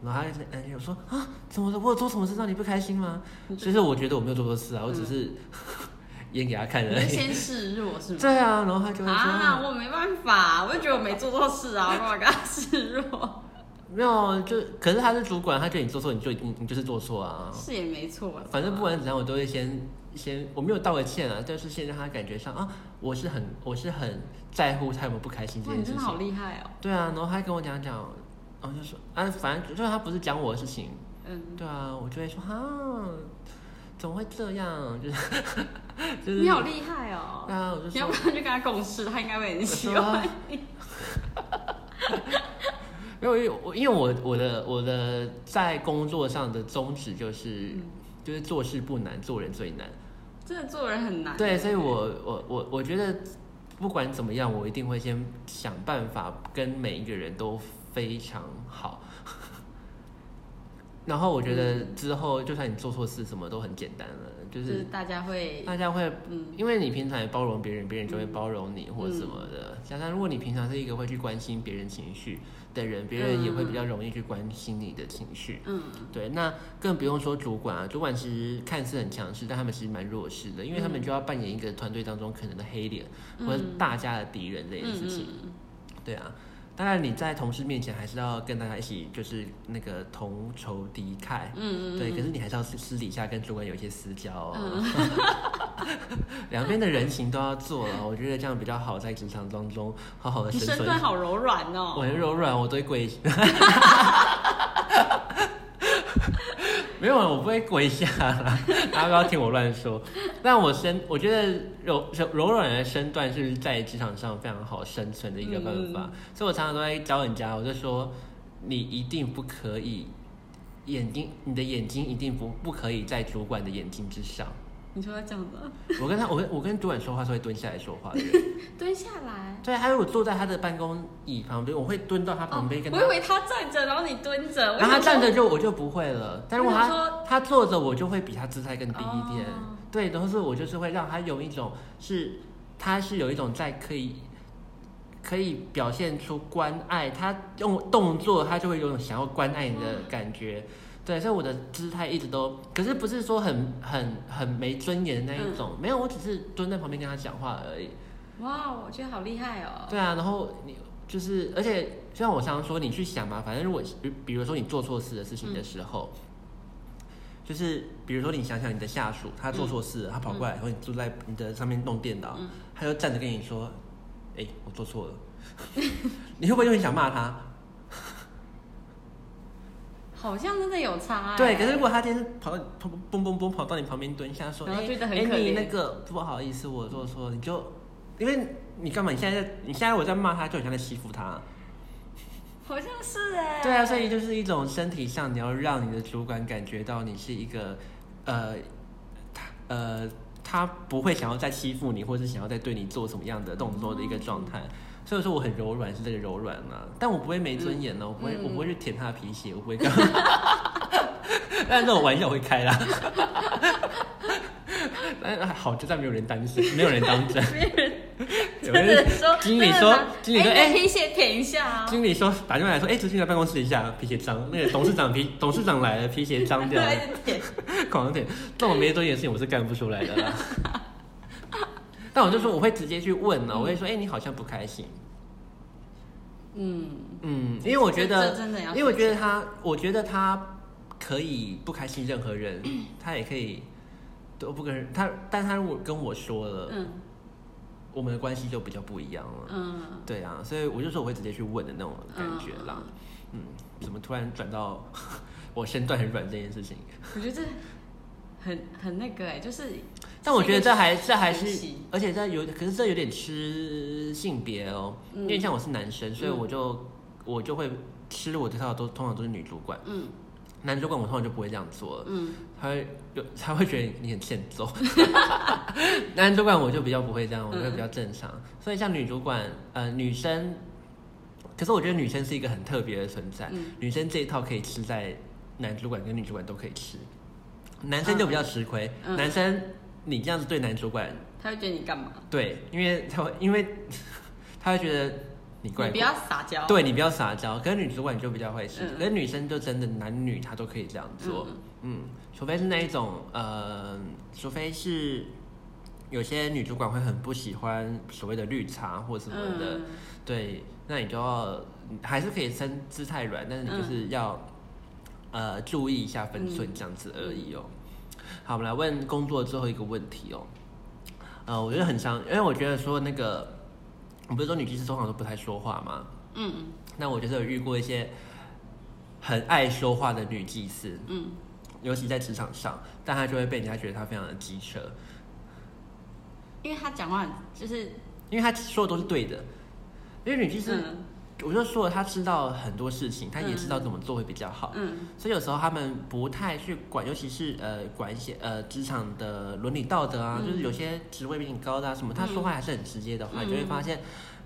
然后他就哎我说啊，怎么了？我有做什么事让你不开心吗？其实我觉得我没有做错事啊，我只是 <laughs> 演给他看你就而已。先示弱是吗？对啊，然后他就会说啊，我没办法，我就觉得我没做错事啊，我干嘛跟他示弱？没有，就可是他是主管，他觉得你做错，你就你你就是做错啊。是也没错，反正不管怎样，我都会先先，我没有道个歉啊，但是先让他感觉上啊，我是很我是很在乎他有没有不开心这哇，件事你真的好情。厉害哦。对啊，然后他跟我讲讲，然后就说啊，反正就是他不是讲我的事情，嗯，对啊，我就会说哈，怎么会这样？就是 <laughs> 就是，你好厉害哦对。啊，我就你要不然就跟他共事？他应该会很喜欢你。<laughs> 没有，因为我因为我我的我的在工作上的宗旨就是、嗯就是做事不难，做人最难。真的做人很难。对，所以我我我我觉得不管怎么样，我一定会先想办法跟每一个人都非常好。然后我觉得之后，就算你做错事，什么都很简单了，就就是是大家会，大家会，嗯，因为你平常也包容别人，别人就会包容你或者什么的。加上如果你平常是一个会去关心别人情绪的人，别人也会比较容易去关心你的情绪。嗯，对，那更不用说主管啊，主管其实看似很强势，但他们其实蛮弱势的，因为他们就要扮演一个团队当中可能的黑脸、嗯或者大家的敌人这件事情。嗯。对啊，当然你在同事面前还是要跟大家一起就是那个同仇敌忾。嗯嗯，对，可是你还是要私私底下跟主管有一些私交哦，嗯 <laughs> 两边的人情都要做了，我觉得这样比较好，在职场当中好好的生存。身段好柔软哦。我很柔软，我都会跪。<laughs> 没有，我不会跪下啦，大家不要听我乱说。但我身，我觉得柔柔柔软的身段是在职场上非常好生存的一个办法，所以我常常都在教人家，我就说你一定不可以眼睛，你的眼睛一定不不可以在主管的眼睛之上。你说这样子，我跟他，我跟我跟主管说话是会蹲下来说话的人。<laughs> 蹲下来。对，他如果坐在他的办公椅旁边，我会蹲到他旁边跟我以为他站着，然后你蹲着。然后他站着就就我就不会了，但如果我想他说他坐着，我就会比他姿态更低一点。哦对，然后是我就是会让他有一种是，他是有一种在可以可以表现出关爱，他用动作他就会有一种想要关爱你的感觉。对，所以我的姿态一直都，可是不是说很很很没尊严的那一种，没有，我只是蹲在旁边跟他讲话而已。哇，我觉得好厉害哦。对啊，然后你就是，而且就像我常常说，你去想嘛，反正如果比比如说你做错事的事情的时候，就是比如说你想想你的下属他做错事了，他跑过来，然后你坐在你的上面弄电脑，嗯他就站着跟你说：“哎、我做错了。” <laughs> 你会不会就很想骂他？好像真的有差哎。对，可是如果他今天跑到砰砰砰砰跑到你旁边蹲下说：“哎、你那个不好意思，我做错了。”你就因为你干嘛？你现在在你现在我在骂他，就很像在欺负他。好像是哎。对啊，所以就是一种身体上，你要让你的主管感觉到你是一个，呃，他呃，他不会想要再欺负你，或者是想要再对你做什么样的动作的一个状态。所以说我很柔软，是这个柔软啊，但我不会没尊严呢、我不会，嗯我不会去舔他的皮鞋，我不会干。<laughs> 但这种玩笑会开啦。<laughs> 但哎，好，就算没有人当真，没有人当真。<laughs> 别人有人说，经理说经理说哎哎皮鞋舔一下啊，经理说打电话来说，哎、执行来办公室一下，皮鞋脏。那个董事长皮董事长来了，皮鞋脏掉了，对，一直舔。狂舔。这种没做件事情我是干不出来的啦。但我就说我会直接去问呢、我会说，哎、你好像不开心。嗯，嗯，因为我觉得真的要因为我觉得他，我觉得他可以不开心任何人，他也可以都不跟人他，但他如果跟我说了，嗯我们的关系就比较不一样了。嗯，对啊，所以我就说我会直接去问的那种感觉啦。嗯，怎么突然转到 <laughs> 我身段很软这件事情？我觉得这很很那个哎，就是，但我觉得这还这还是，而且这有，可是这有点吃性别哦，嗯因为像我是男生，所以我就、我就会吃我这套都通常都是女主管，嗯。男主管我通常就不会这样做了，嗯。他会有他会觉得你很欠揍，<laughs> 男主管我就比较不会这样，我就会比较正常，所以像女主管呃女生，可是我觉得女生是一个很特别的存在，嗯。女生这一套可以吃在男主管跟女主管都可以吃，男生就比较吃亏，嗯。男生你这样子对男主管。他会觉得你干嘛？对，因为他会，因为 <laughs> 他会觉得你怪你不要撒娇。对你不要撒娇。可是女主管就比较会是，嗯可是女生就真的男女她都可以这样做，嗯除非是那一种呃，除非是有些女主管会很不喜欢所谓的绿茶或什么的，嗯对，那你就要还是可以伸姿态软，但是你就是要、呃注意一下分寸这样子而已哦。好，我们来问工作最后一个问题哦。呃，我觉得很伤，因为我觉得说那个，我不是说女技师通常都不太说话吗？嗯那我就是有遇过一些很爱说话的女技师，嗯，尤其在职场上，但她就会被人家觉得她非常的机车，因为她讲话就是因为她说的都是对的。因为女技师，嗯我就说了，他知道很多事情，他也知道怎么做会比较好。嗯。所以有时候他们不太去管，尤其是呃管一些呃职场的伦理道德啊，嗯。就是有些职位比你高的啊什么，他说话还是很直接的话，嗯。你就会发现，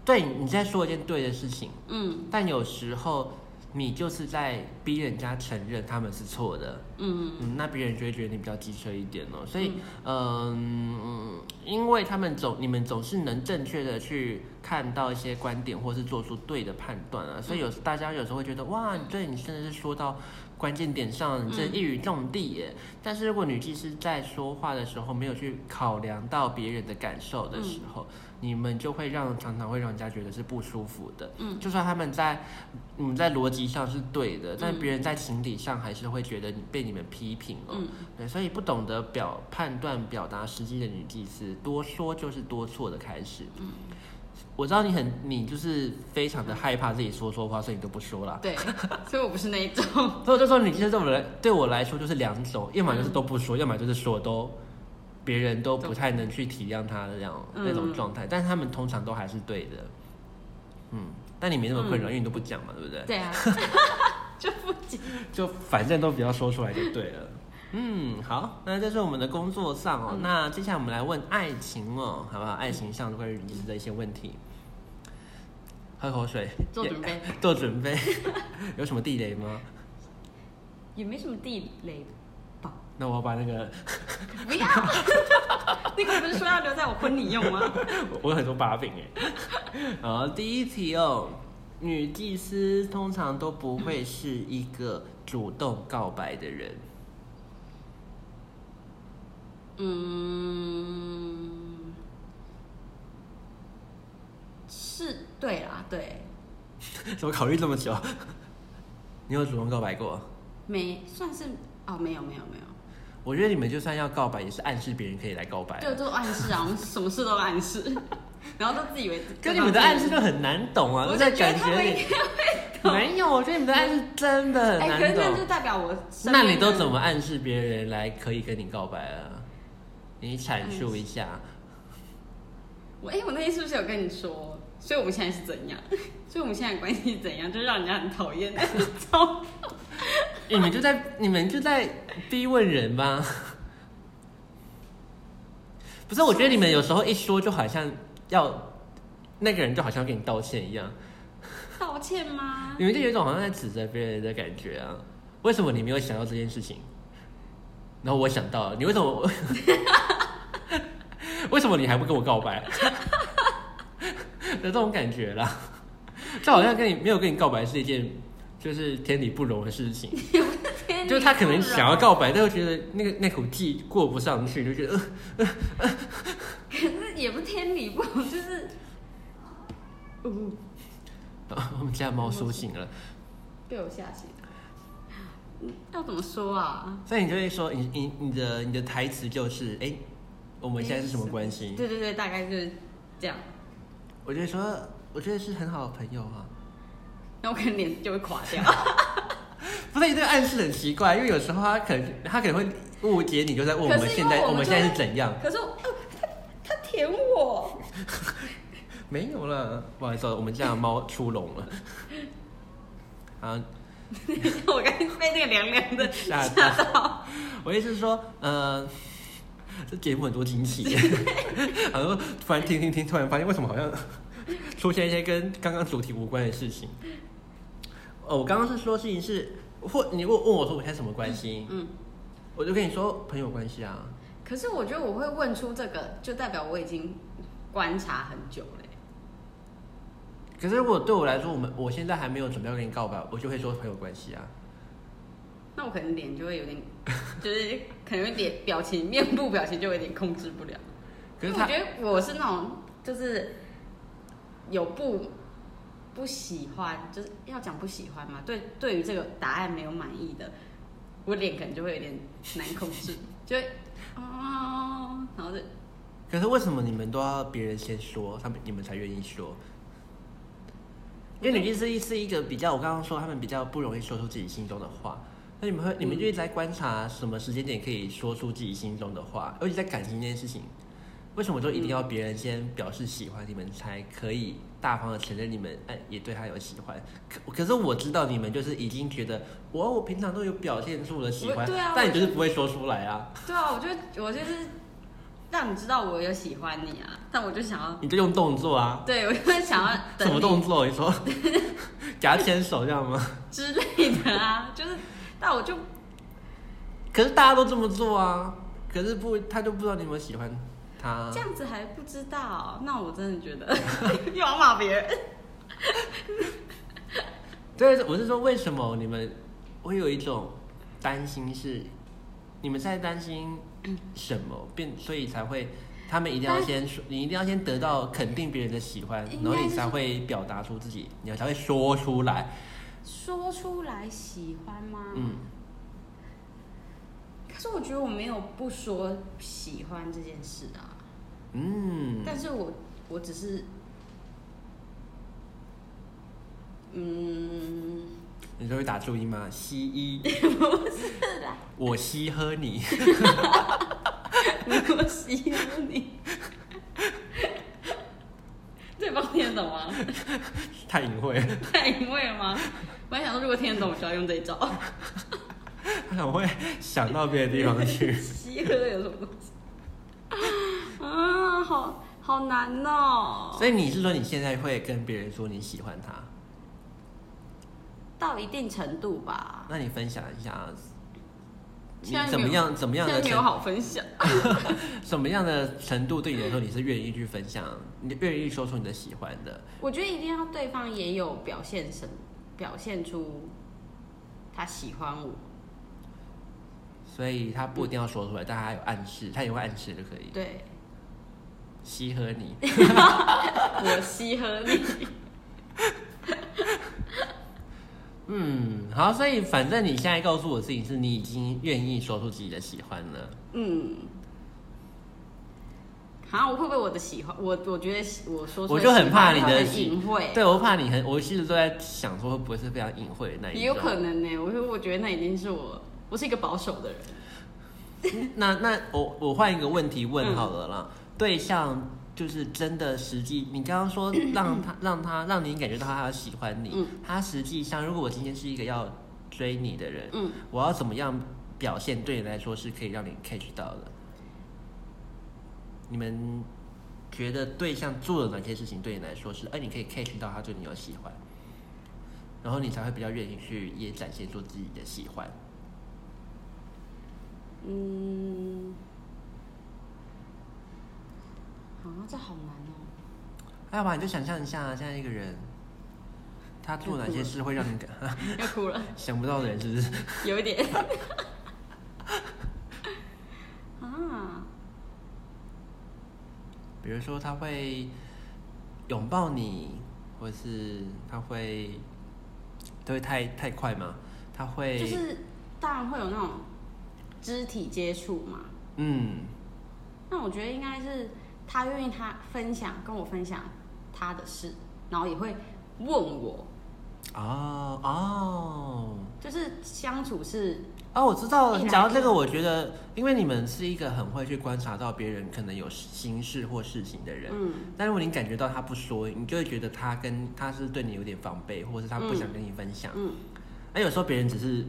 对你在说一件对的事情，嗯。但有时候你就是在逼人家承认他们是错的，嗯。嗯，那别人就会觉得你比较机车一点哦。所以，嗯。嗯，因为他们总你们总是能正确的去看到一些观点，或是做出对的判断啊，所以有大家有时候会觉得哇，对你真的是说到关键点上，你真的一语中的耶。但是如果女技师在说话的时候没有去考量到别人的感受的时候，你们就会让常常会让人家觉得是不舒服的。嗯，就算他们在你们在逻辑上是对的，但嗯别人在情理上还是会觉得你被你们批评哦。嗯对，所以不懂得表判断、表达时机的女祭司，多说就是多错的开始。嗯，我知道你很，你就是非常的害怕自己说错话，所以你都不说了。对，所以我不是那一种。<laughs> 所以我就说，女祭司对我来对我来说就是两种，要么就是都不说，要么就是说都别人都不太能去体谅他的这样、嗯那种状态，但是他们通常都还是对的。嗯，但你没那么困扰，因为你都不讲嘛，对不对？对啊，<laughs> 就不讲。就反正都不要说出来就对了。嗯，好，那这是我们的工作上哦。嗯那接下来我们来问爱情哦，好不好？爱情上关于女的一些问题。喝口水，做准备，<laughs> 做准备。<laughs> 有什么地雷吗？也没什么地雷吧？那我要把那个，不要，<laughs> 那个不是说要留在我婚礼用吗？<laughs> 我有很多把柄哎。好，第一题哦，女祭司通常都不会是一个主动告白的人。嗯，是对啦，对，<laughs> 怎么考虑这么久？你有主动告白过？没算是哦，没有没有没有，我觉得你们就算要告白，也是暗示别人可以来告白啊。对，都暗示啊，我们什么事都暗示，然后都自以为。<laughs> 跟你们的暗示就很难懂啊，我就就在感觉里应该没有，我觉得你们的暗示真的很哎，可难是那就。代表我那你都怎么暗示别人来可以跟你告白啊？你阐述一下。我哎、我那天是不是有跟你说？所以我们现在是怎样？<laughs> 所以我们现在的关系是怎样？就是让人家很讨厌那种。<laughs> <laughs> 你们就在你们就在逼问人吧。<laughs> 不是，我觉得你们有时候一说就好像要那个人就好像要跟你道歉一样，道歉吗？<laughs> 你们就有一种好像在指责别人的感觉啊。为什么你没有想到这件事情？然后我想到了，你为什么？为什么你还不跟我告白？有这种感觉啦，就好像跟你没有跟你告白是一件就是天理不容的事情。<laughs> 就是他可能想要告白，但又觉得那个那口气过不上去，就觉得呃可是也不天理不容，就是，嗯，呃 <laughs> 我们家猫苏醒了，被我吓醒。了要怎么说啊？所以你就会说，你你你的你的台词就是，哎、我们现在是什么关系？对对对，大概就是这样。我就会说，我觉得是很好的朋友啊。然后我可能脸就会垮掉。<laughs> 不是，这个暗示很奇怪，因为有时候他可能他可能会误解你，就在问我们现在我们现在是怎样？可是我，呃他他舔我，<laughs> 没有了，不好意思哦，我们家的猫出笼了。<laughs> 啊，我刚才被那个凉凉的吓吓到。我意思是说，呃，这节目很多惊喜，然后突然听听听，突然发现为什么好像出现一些跟刚刚主题无关的事情。哦，我刚刚是说事情是，或你问问我说我现在什么关系，嗯，我就跟你说朋友关系啊。可是我觉得我会问出这个，就代表我已经观察很久了。可是如果对我来说，我们我现在还没有准备要跟你告白，我就会说朋友关系啊。那我可能脸就会有点，<laughs> 就是可能脸表情、面部表情就有点控制不了。可是我觉得我是那种就是有不不喜欢，就是要讲不喜欢嘛。对，对于这个答案没有满意的，我脸可能就会有点难控制，<laughs> 就会哦，然后就可是为什么你们都要别人先说，他们你们才愿意说？因为女技师是一个比较，我刚刚说他们比较不容易说出自己心中的话。那你们会，你们就一直在观察什么时间点可以说出自己心中的话，尤其在感情这件事情，为什么都一定要别人先表示喜欢，你们才可以大方的承认你们哎也对他有喜欢？可可是我知道你们就是已经觉得我我平常都有表现出我的喜欢，对啊但你就就是不会说出来啊，对啊，我就我就是让你知道我有喜欢你啊，但我就想要，你就用动作啊。对我就会想要等什么动作？你说 <laughs> 给他牵手这样吗？之类的啊，就是，但我就可是大家都这么做啊，可是不，他就不知道你有没有喜欢他这。样子还不知道，那我真的觉得 <laughs> 又要骂别人。<laughs> 对，我是说，为什么你们会有一种担心是，你们在担心什么，变所以才会，他们一定要先说，你一定要先得到肯定别人的喜欢，然后你才会表达出自己，你才会说出来。说出来喜欢吗？嗯，可是我觉得我没有不说喜欢这件事啊，嗯，但是我我只是，嗯，你说会打注音吗？西医，不是啦，我西喝你。<laughs> 我吸喝你。<laughs> 对方听得懂吗？<laughs> 太隐晦了，太隐晦了吗？我还想说，如果听得懂，我就要用这一招。<laughs> 他很会想到别的地方去。<laughs> 西喝有什么东西？啊，好好难哦。所以你是说你现在会跟别人说你喜欢他？到一定程度吧。那你分享一下，你怎么样怎么样的没有好分享。<laughs> 什么样的程度对你来说你是愿意去分享，你愿意说出你的喜欢的？我觉得一定要对方也有表现什么，表现出他喜欢我。所以他不一定要说出来，但他有暗示，他也会暗示就可以。对，西和你，我稀喝你。<laughs> <laughs> 嗯，好，所以反正你现在告诉我的事情是你已经愿意说出自己的喜欢了。嗯。好，我会不会我的喜欢？我我觉得我说出我就很怕你的隐晦，对，我怕你很，我其实都在想说会不会是非常隐晦的那一种。也有可能呢。我说我觉得那已经是我，我是一个保守的人。<laughs> 那那我我换一个问题问好了嗯啦，对象就是真的实际，你刚刚说让 <coughs> 他让他让你感觉到他喜欢你，嗯他实际上如果我今天是一个要追你的人，嗯，我要怎么样表现对你来说是可以让你 catch 到的？你们觉得对象做了哪些事情对你来说是，哎、你可以 catch 到他对你有喜欢，然后你才会比较愿意去也展现出自己的喜欢。嗯，这好难哦。要不然你就想象一下，现在一个人，他做哪些事会让你感 <laughs> 要哭了，想不到的人，是不是？<laughs> 有一点。<laughs> 啊，比如说他会拥抱你，或是他会都会太太快吗？他会就是当然会有那种肢体接触嘛。嗯，那我觉得应该是他愿意他分享跟我分享他的事，然后也会问我，哦哦就是相处是哦，我知道了。讲到这个，我觉得，因为你们是一个很会去观察到别人可能有心事或事情的人，嗯但如果你感觉到他不说，你就会觉得他跟他是对你有点防备，或者是他不想跟你分享。嗯那、有时候别人只是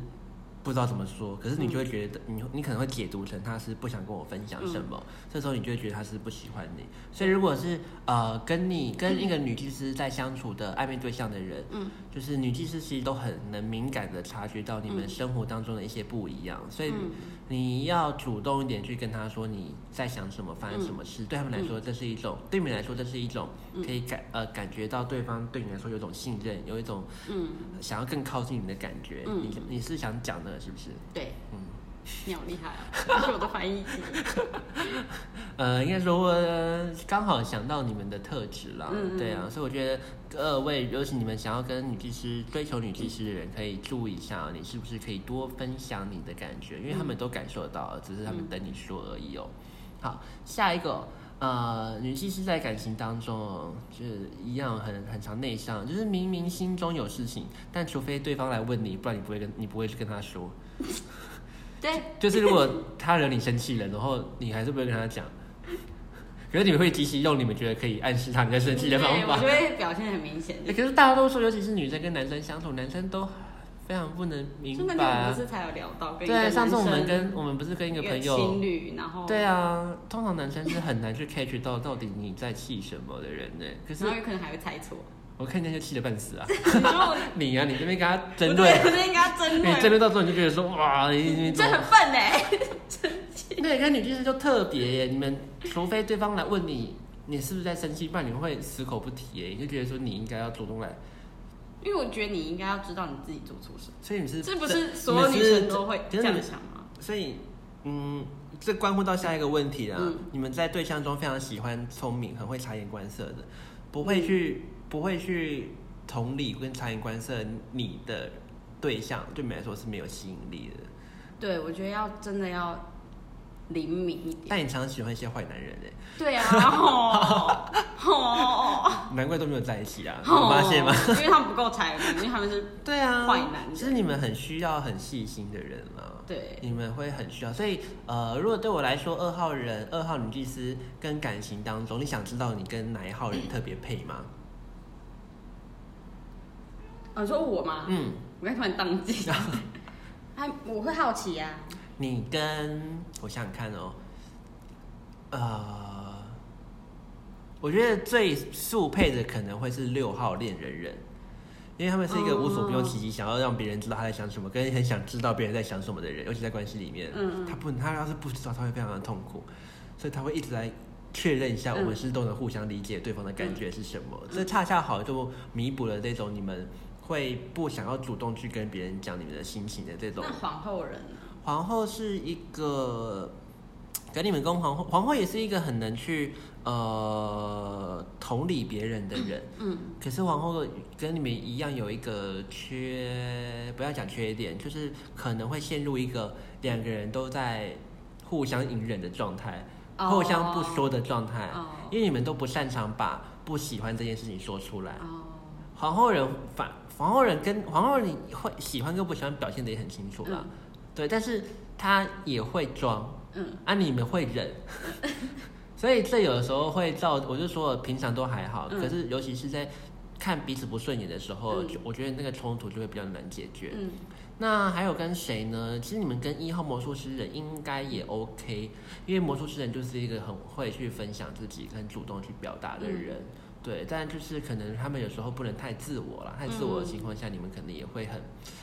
不知道怎么说，可是你就会觉得你你可能会解读成他是不想跟我分享什么，这时候你就会觉得他是不喜欢你。所以如果是呃跟你跟一个女技师在相处的暧昧对象的人，嗯。就是女技师其实都很能敏感的察觉到你们嗯。生活当中的一些不一样，所以嗯你要主动一点去跟他说你在想什么，发生什么事。对他们来说，这是一种对你们来说，这是一种可以感呃感觉到对方对你来说有一种信任，有一种嗯，想要更靠近你的感觉。嗯你你是想讲的，是不是？对，嗯，<laughs> 你好厉害啊，这是我的翻译机。<laughs> 呃，应该说呃刚好想到你们的特质啦，嗯嗯对啊，所以我觉得各位，尤其你们想要跟女技师追求女技师的人，可以注意一下，你是不是可以多分享你的感觉，因为他们都感受到了，只是他们等你说而已哦。好，下一个。呃，女技师在感情当中哦，就是一样很很常内向，就是明明心中有事情，但除非对方来问你，不然你不会跟你不会去跟他说。<laughs> 对，就是如果他惹你生气了，然后你还是不会跟他讲，可是你们会及时用你们觉得可以暗示他你在生气的方法对我就。会表现很明显。欸可是大多数，尤其是女生跟男生相处，男生都非常不能明白啊天我们不。是才有聊到，对，上次我们跟我们不是跟一个朋友情友，侣，然后对啊，通常男生是很难去 catch 到到底你在气什么的人呢。可是然后有可能还会猜错。我看见就气得半死啊！你啊，你这边跟他争不论对，，我就应该要争你争论，到最后你就觉得说哇，你你这很笨哎。<laughs> 那跟女技师就特别耶，你们除非对方来问你，你是不是在生气，不然你会死口不提耶，你就觉得说你应该要主动来，因为我觉得你应该要知道你自己做错什么，所以你是这不是所有女生都会这样想吗？所以嗯，这关乎到下一个问题啦。嗯你们在对象中非常喜欢聪明、很会察言观色的，不会去、不会去同理跟察言观色你的对象，对你们来说是没有吸引力的。对，我觉得要真的要灵敏一点。但你常常喜欢一些坏男人哎，对啊，<laughs> 哦，哦，难怪都没有在一起啊，你有发现吗？因为他们不够才能，因为他们是对啊，坏男人其实你们很需要很细心的人啊。对你们会很需要，所以呃，如果对我来说，二号人、二号女祭司跟感情当中，你想知道你跟哪一号人特别配吗？哦你说我吗？嗯，我刚突然宕机，<laughs> 还我会好奇啊。你跟我想想看哦，呃，我觉得最速配的可能会是六号恋人人，因为他们是一个无所不用其极，想要让别人知道他在想什么，跟很想知道别人在想什么的人，尤其在关系里面，嗯他不，他要是不知道，他会非常的痛苦，所以他会一直来确认一下，我们是都能互相理解对方的感觉是什么。这恰恰好就弥补了这种你们会不想要主动去跟别人讲你们的心情的这种那皇后人呢？皇后是一个，跟你们跟皇后，皇后也是一个很能去呃同理别人的人。嗯可是皇后跟你们一样有一个缺，不要讲缺点，就是可能会陷入一个两个人都在互相隐忍的状态，哦互相不说的状态，哦因为你们都不擅长把不喜欢这件事情说出来。哦，皇后人反皇后人跟皇后人你会喜欢跟不喜欢表现的也很清楚啦，嗯。对，但是他也会装，嗯。啊，你们会忍，<laughs> 所以这有的时候会造，我就说了平常都还好，嗯。可是尤其是在看彼此不顺眼的时候，嗯。就我觉得那个冲突就会比较难解决。嗯。那还有跟谁呢？其实你们跟一号魔术师人应该也 OK，因为魔术师人就是一个很会去分享自己、很主动去表达的人。对，但就是可能他们有时候不能太自我了，太自我的情况下，你们可能也会很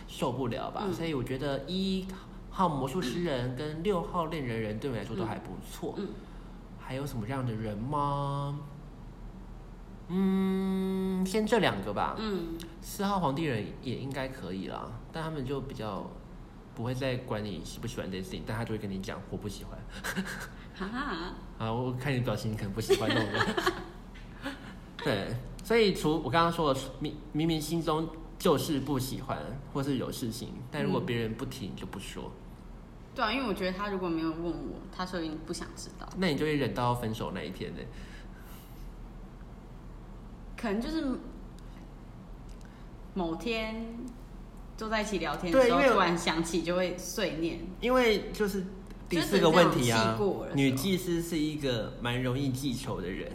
受不了吧。嗯所以我觉得一号魔术师人跟六号恋人人对我来说都还不错。嗯，还有什么样的人吗？嗯，先这两个吧。嗯，四号皇帝人也应该可以啦，但他们就比较不会再管你喜不喜欢这件事情，但他就会跟你讲我不喜欢。啊，<laughs> 我看你表情，你可能不喜欢那种人。对，所以除我刚刚说的，明明明心中就是不喜欢，或是有事情，但如果嗯别人不提，你就不说，对啊，因为我觉得他如果没有问我，他说明不想知道，那你就会忍到分手那一天呢。可能就是某天坐在一起聊天的时候，因为突然想起就会碎念。因为就是第就是四个问题这啊样记过了，女技师是一个蛮容易记仇的人。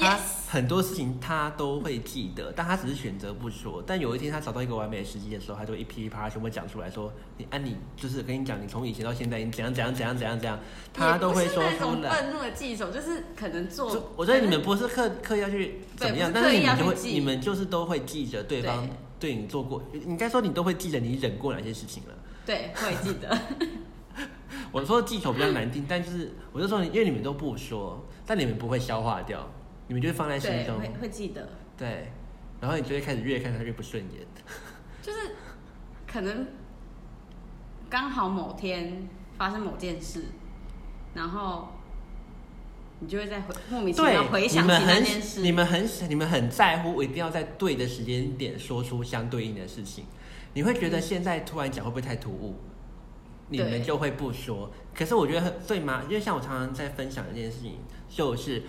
他很多事情他都会记得，但他只是选择不说。但有一天他找到一个完美的时机的时候，他就一噼里啪啦全部讲出来说：“你啊，你就是跟你讲，你从以前到现在，你怎样怎样怎样怎样怎样，他都会说出来。种愤怒的记仇，就是可能做。我觉得你们不是刻刻意要去怎么样，但是你们就会你们就是都会记着对方对你做过，应该说你都会记得你忍过哪些事情了。对会记得，<laughs> 我说记仇比较难听，但就是我就说，因为你们都不说，但你们不会消化掉，你们就会放在心中。会会记得，对，然后你就会开始越看他越不顺眼。<laughs> 就是可能刚好某天发生某件事，然后你就会在回莫名其妙，回想起那件事。你们很你们很在乎，一定要在对的时间点说出相对应的事情。你会觉得现在突然讲会不会太突兀？你们就会不说。可是我觉得很最麻，因为像我常常在分享一件事情，就是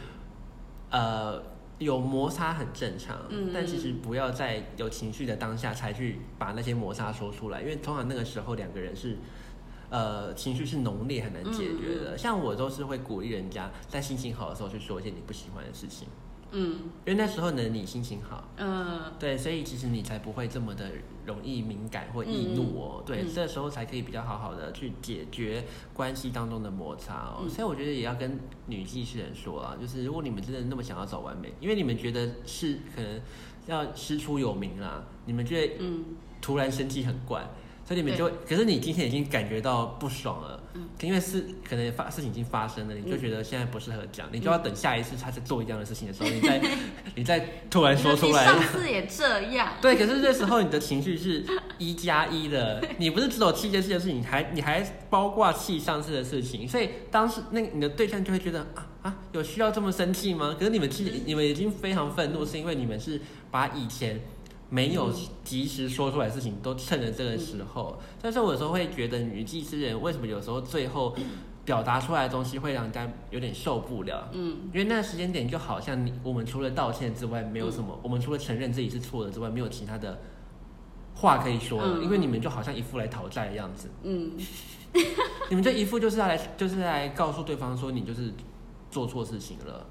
呃有摩擦很正常，嗯但其实不要在有情绪的当下才去把那些摩擦说出来，因为通常那个时候两个人是。呃，情绪是浓烈，很难解决嗯的。像我都是会鼓励人家在心情好的时候去说一些你不喜欢的事情，嗯因为那时候呢你心情好，嗯对，所以其实你才不会这么的容易敏感或易怒哦。对，嗯这时候才可以比较好好的去解决关系当中的摩擦哦。嗯所以我觉得也要跟女技师人说啊，就是如果你们真的那么想要找完美，因为你们觉得是可能要师出有名啦，你们觉得嗯突然生气很怪。所以你们就，可是你今天已经感觉到不爽了，嗯。因为是可能发事情已经发生了，你就觉得现在不适合讲，你就要等下一次他在做一样的事情的时候，你再 <laughs> 你再突然说出来，你上次也这样，对，可是这时候你的情绪是一加一的，你不是只有气这次的事情，你还你还包括气上次的事情，所以当时那你的对象就会觉得啊啊，有需要这么生气吗？可是你们气，你们已经非常愤怒，是因为你们是把以前没有及时说出来的事情都趁着这个时候，但是我有时候会觉得女技师人为什么有时候最后表达出来的东西会让人家有点受不了，嗯。因为那个时间点就好像你我们除了道歉之外，没有什嗯么，我们除了承认自己是错的之外，没有其他的话可以说了。嗯。因为你们就好像一副来讨债的样子，嗯。<laughs> <laughs> 你们这一副就是要来，就是来告诉对方说你就是做错事情了。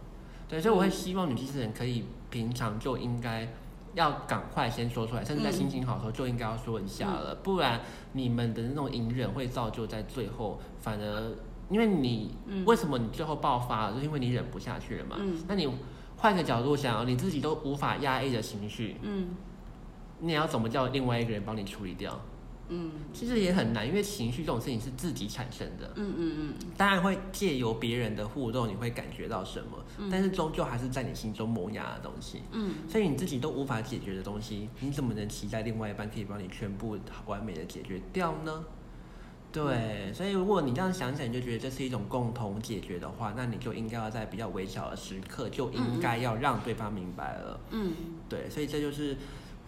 对，所以我会希望女技师人可以平常就应该要赶快先说出来，甚至在嗯心情好的时候就应该要说一下了，不然你们的那种隐忍会造就在最后反而。因为你嗯为什么你最后爆发了，就是因为你忍不下去了嘛。嗯那你换个角度想，你自己都无法压抑的情绪，嗯你要怎么叫另外一个人帮你处理掉？嗯其实也很难，因为情绪这种事情是自己产生的。嗯嗯嗯当然会借由别人的互动，你会感觉到什么，嗯但是终究还是在你心中萌芽的东西。嗯所以你自己都无法解决的东西，你怎么能期待另外一半可以帮你全部完美的解决掉呢？对，所以如果你这样想起来，你就觉得这是一种共同解决的话，那你就应该要在比较微小的时刻，就应该要让对方明白了。嗯对，所以这就是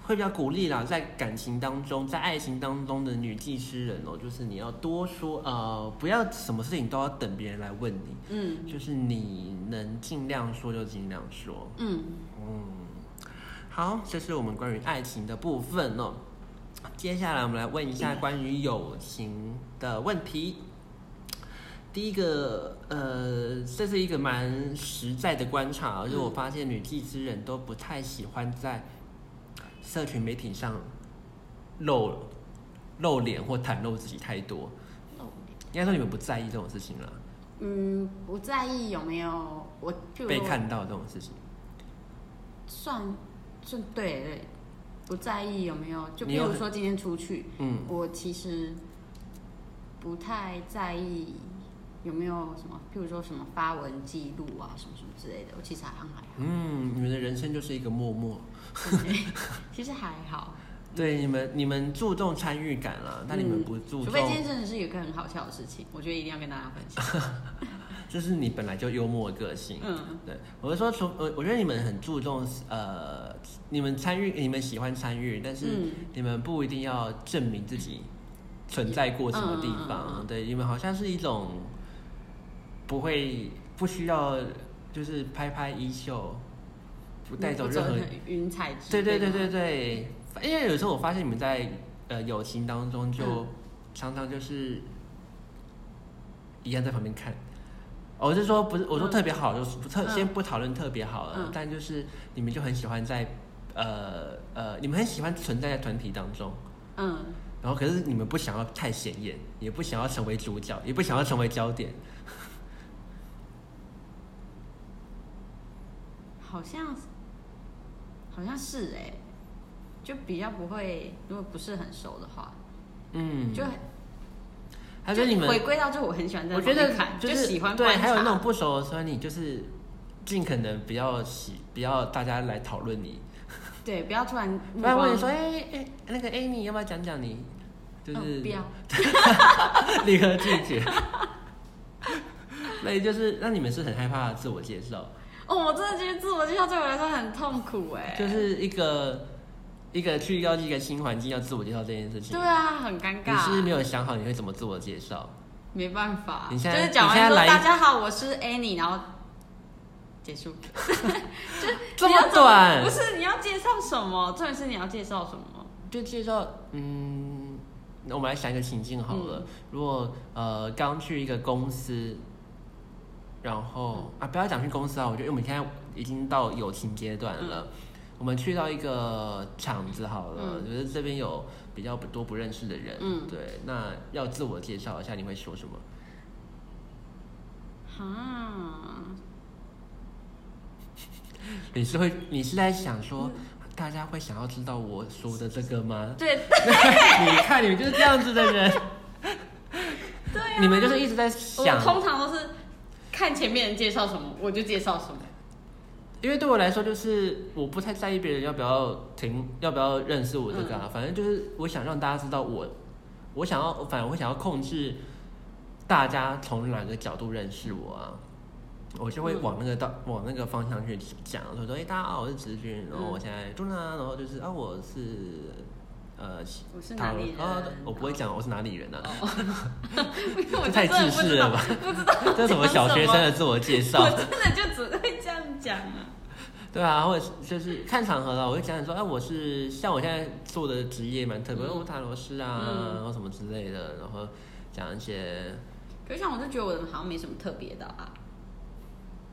会比较鼓励啦，在感情当中，在爱情当中的女技师人哦，就是你要多说，呃，不要什么事情都要等别人来问你，嗯就是你能尽量说就尽量说。嗯嗯，好，这是我们关于爱情的部分哦。接下来我们来问一下关于友情的问题。第一个，呃，这是一个蛮实在的观察而且我发现女技之人都不太喜欢在社群媒体上露露脸或袒露自己太多。应该说你们不在意这种事情了，嗯，不在意有没有我譬如被看到这种事情。算算对对，不在意有没有，就比如说今天出去，嗯我其实不太在意有没有什么，譬如说什么发文记录啊，什么什么之类的？我其实还好，嗯，你们的人生就是一个默默。其实还好。<laughs> 对，你们你们注重参与感啦，但你们嗯不注重除非今天真的是有一个很好笑的事情，我觉得一定要跟大家分享。<laughs> 就是你本来就幽默的个性。嗯，对，我是说，从我我觉得你们很注重呃，你们参与，你们喜欢参与，但是嗯你们不一定要证明自己存在过什么地方。嗯对，你们好像是一种不会不需要就是拍拍衣袖，不带走任何云彩对对对对对，因为有时候我发现你们在呃友情当中就、嗯。常常就是一样在旁边看。哦我是说不是，我说嗯。特别好，就是不特、嗯。先不讨论特别好了，嗯。但就是你们就很喜欢在呃呃，你们很喜欢存在在团体当中，嗯，然后可是你们不想要太显眼，也不想要成为主角，也不想要成为焦点。<laughs> 好像好像是哎、就比较不会，如果不是很熟的话，嗯，就还是你们回归到就我很喜欢在我觉得看，就是喜欢对。还有那种不熟的时候，你就是尽可能不要喜，不要大家来讨论你，<laughs> 对，不要突然不要问说，哎、哎、那个 Amy 要不要讲讲你？就是、嗯不要，<laughs> 立刻拒绝。<laughs> 所以就是，那你们是很害怕自我介绍，哦，我真的觉得自我介绍对我来说很痛苦哎、就是一个一个去到一个新环境要自我介绍这件事情。对啊，很尴你是不是没，有想好你会怎么自我介绍？没办法，你现在就是讲完说大家好，我是 Annie，然后结束。<laughs> <laughs> 这么短不是你要介绍什么？重点是你要介绍什么？就介绍，嗯，那我们来想一个情境好了。嗯如果呃刚去一个公司，然后、啊不要讲去公司啊，我觉得因为我们现在已经到友情阶段了。我们去到一个场子好了，嗯。就是这边有比较多不认识的人，嗯。对，那要自我介绍一下，你会说什么？哈，<laughs> 你是会，你是在想说，大家会想要知道我说的这个吗？对。<laughs> 你看，你们就是这样子的人，<laughs> 对啊，你们就是一直在我想，通常都是看前面人介绍什么，我就介绍什么。因为对我来说，就是我不太在意别人要不要听，要不要认识我这个啊，反正就是我想让大家知道我，我想要，反正我想要控制大家从哪个角度认识我啊，我就会嗯往那个到、往那个方向去讲，说说，哎、大家好，我是直军，然后我现在住哪，然后就是啊，我是。呃，我是哪里人啊 <laughs> 我不会讲我是哪里人啊，太自私了吧？不知道这是什么小学生的自我介绍？我真的就只会这样讲啊。对啊，或者是就是看场合了，我会讲讲说，哎、我是像我现在做的职业蛮特别，嗯我塔罗师啊，嗯然后什么之类的，然后讲一些，可是像我就觉得我的好像没什么特别的啊。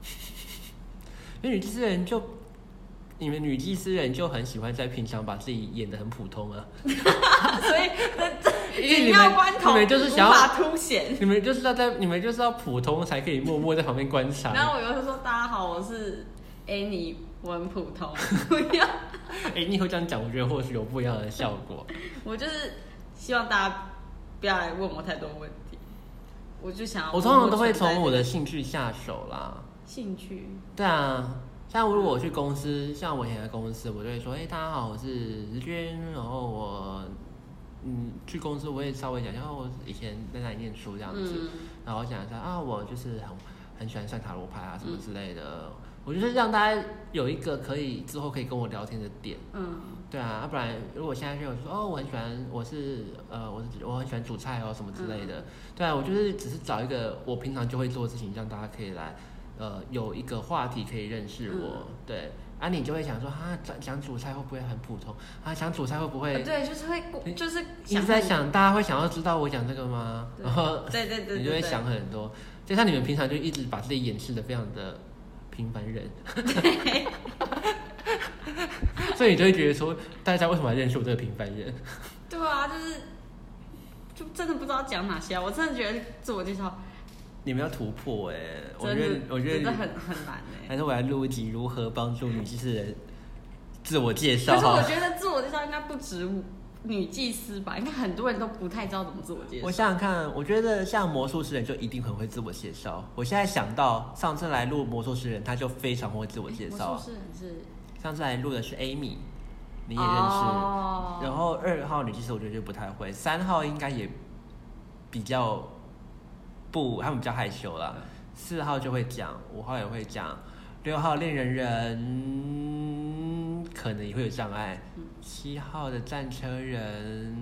<laughs> 因为女祭司人就，你们女祭司人就很喜欢在平常把自己演的很普通啊，<laughs> 所以紧因为你们要关头你们就是想法凸显。你们就是要在你们就是要普通才可以默默在旁边观察然察。后我又说：“大家好，我是 Annie，我很普通，不要。<laughs> 哎、你以后这样讲，我觉得或许有不一样的效果。<laughs> 我就是希望大家不要来问我太多问题，我就想要我通常都会从我的兴趣下手啦。兴趣。对啊，像如果我去公司，像我以前在公司，我就会说，哎、大家好，我是日军，然后我，嗯，去公司我也稍微讲一下，哦我以前在哪里念书这样子，嗯然后讲一下啊，我就是很很喜欢算塔罗牌啊什么嗯之类的，我就是让大家有一个可以之后可以跟我聊天的点。嗯对啊，要不然如果现在就有说哦，我很喜欢，我是呃，我是我很喜欢煮菜哦，什么之类的。对啊，我就是只是找一个我平常就会做的事情，让大家可以来呃有一个话题可以认识我。对，啊，你就会想说啊，讲讲煮菜会不会很普通？啊，讲煮菜会不会？对，就是会就是一直在想，大家会想要知道我讲这个吗？然后对对对，你就会想很多，就像你们平常就一直把自己掩饰的非常的平凡人，<laughs> 所以你就会觉得说，大家为什么要认识我这个平凡人？对啊，就是就真的不知道讲哪些啊。我真的觉得自我介绍你们要突破哎、我觉得，我觉得，真的很很难哎。还是我来录一集如何帮助女祭司人自我介绍可是我哈。觉得自我介绍应该不止女祭司吧，应该很多人都不太知道怎么自我介绍。我想想看，我觉得像魔术师人就一定很会自我介绍。我现在想到上次来录魔术师人，他就非常会自我介绍魔术。师人是上次来录的是 Amy，你也认识。哦然后二号女祭司我觉得就不太会，三号应该也比较不，他们比较害羞啦。四号就会讲，五号也会讲，六号恋人人可能也会有障碍，七号的战车人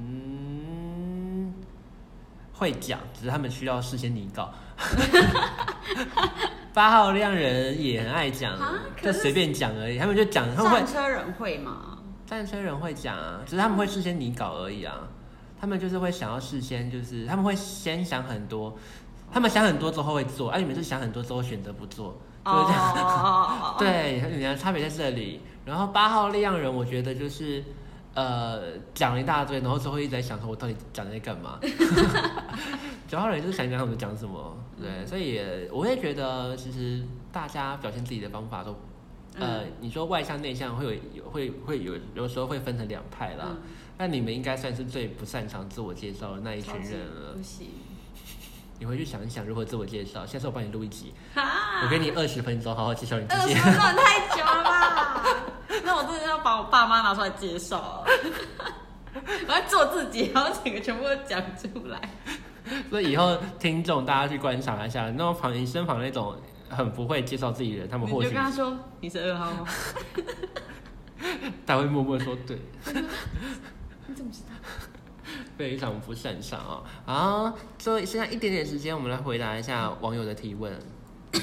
会讲，只是他们需要事先拟稿。<laughs> 八号亮人也很爱讲就是随便讲而已，他们就讲，他们会战车人会吗？战车人会讲啊，只是他们会事先拟稿而已啊。他们就是会想要事先，就是他们会先想很多，他们想很多之后会做，而、你们是想很多之后选择不做，就是这样。哦，<laughs> 对，你的差别在这里。然后八号力量人，我觉得就是呃讲了一大堆，然后最后一直在想说我到底讲在干嘛。<laughs> 九号人就是想讲他们讲什么，对，所以也我会觉得其实大家表现自己的方法都。呃，你说外向内向会有有会会有有时候会分成两派啦，嗯那你们应该算是最不擅长自我介绍的那一群人了不。行。你回去想一想如何自我介绍，下次我帮你录一集，哈我给你二十分钟好好介绍你自二己十。分钟太久了吧？<laughs> 那我真的要把我爸妈拿出来介绍了，<laughs> 我要做自己，然后整个全部都讲出来。所以以后听众大家去观察一下，那种旁你身旁那种很不会介绍自己的人，他们或许跟他说你是二号吗？<laughs> 他会默默说对，你怎么知道？<laughs> 非常不擅长哦。啊，最后剩下一点点时间，我们来回答一下网友的提问。<coughs>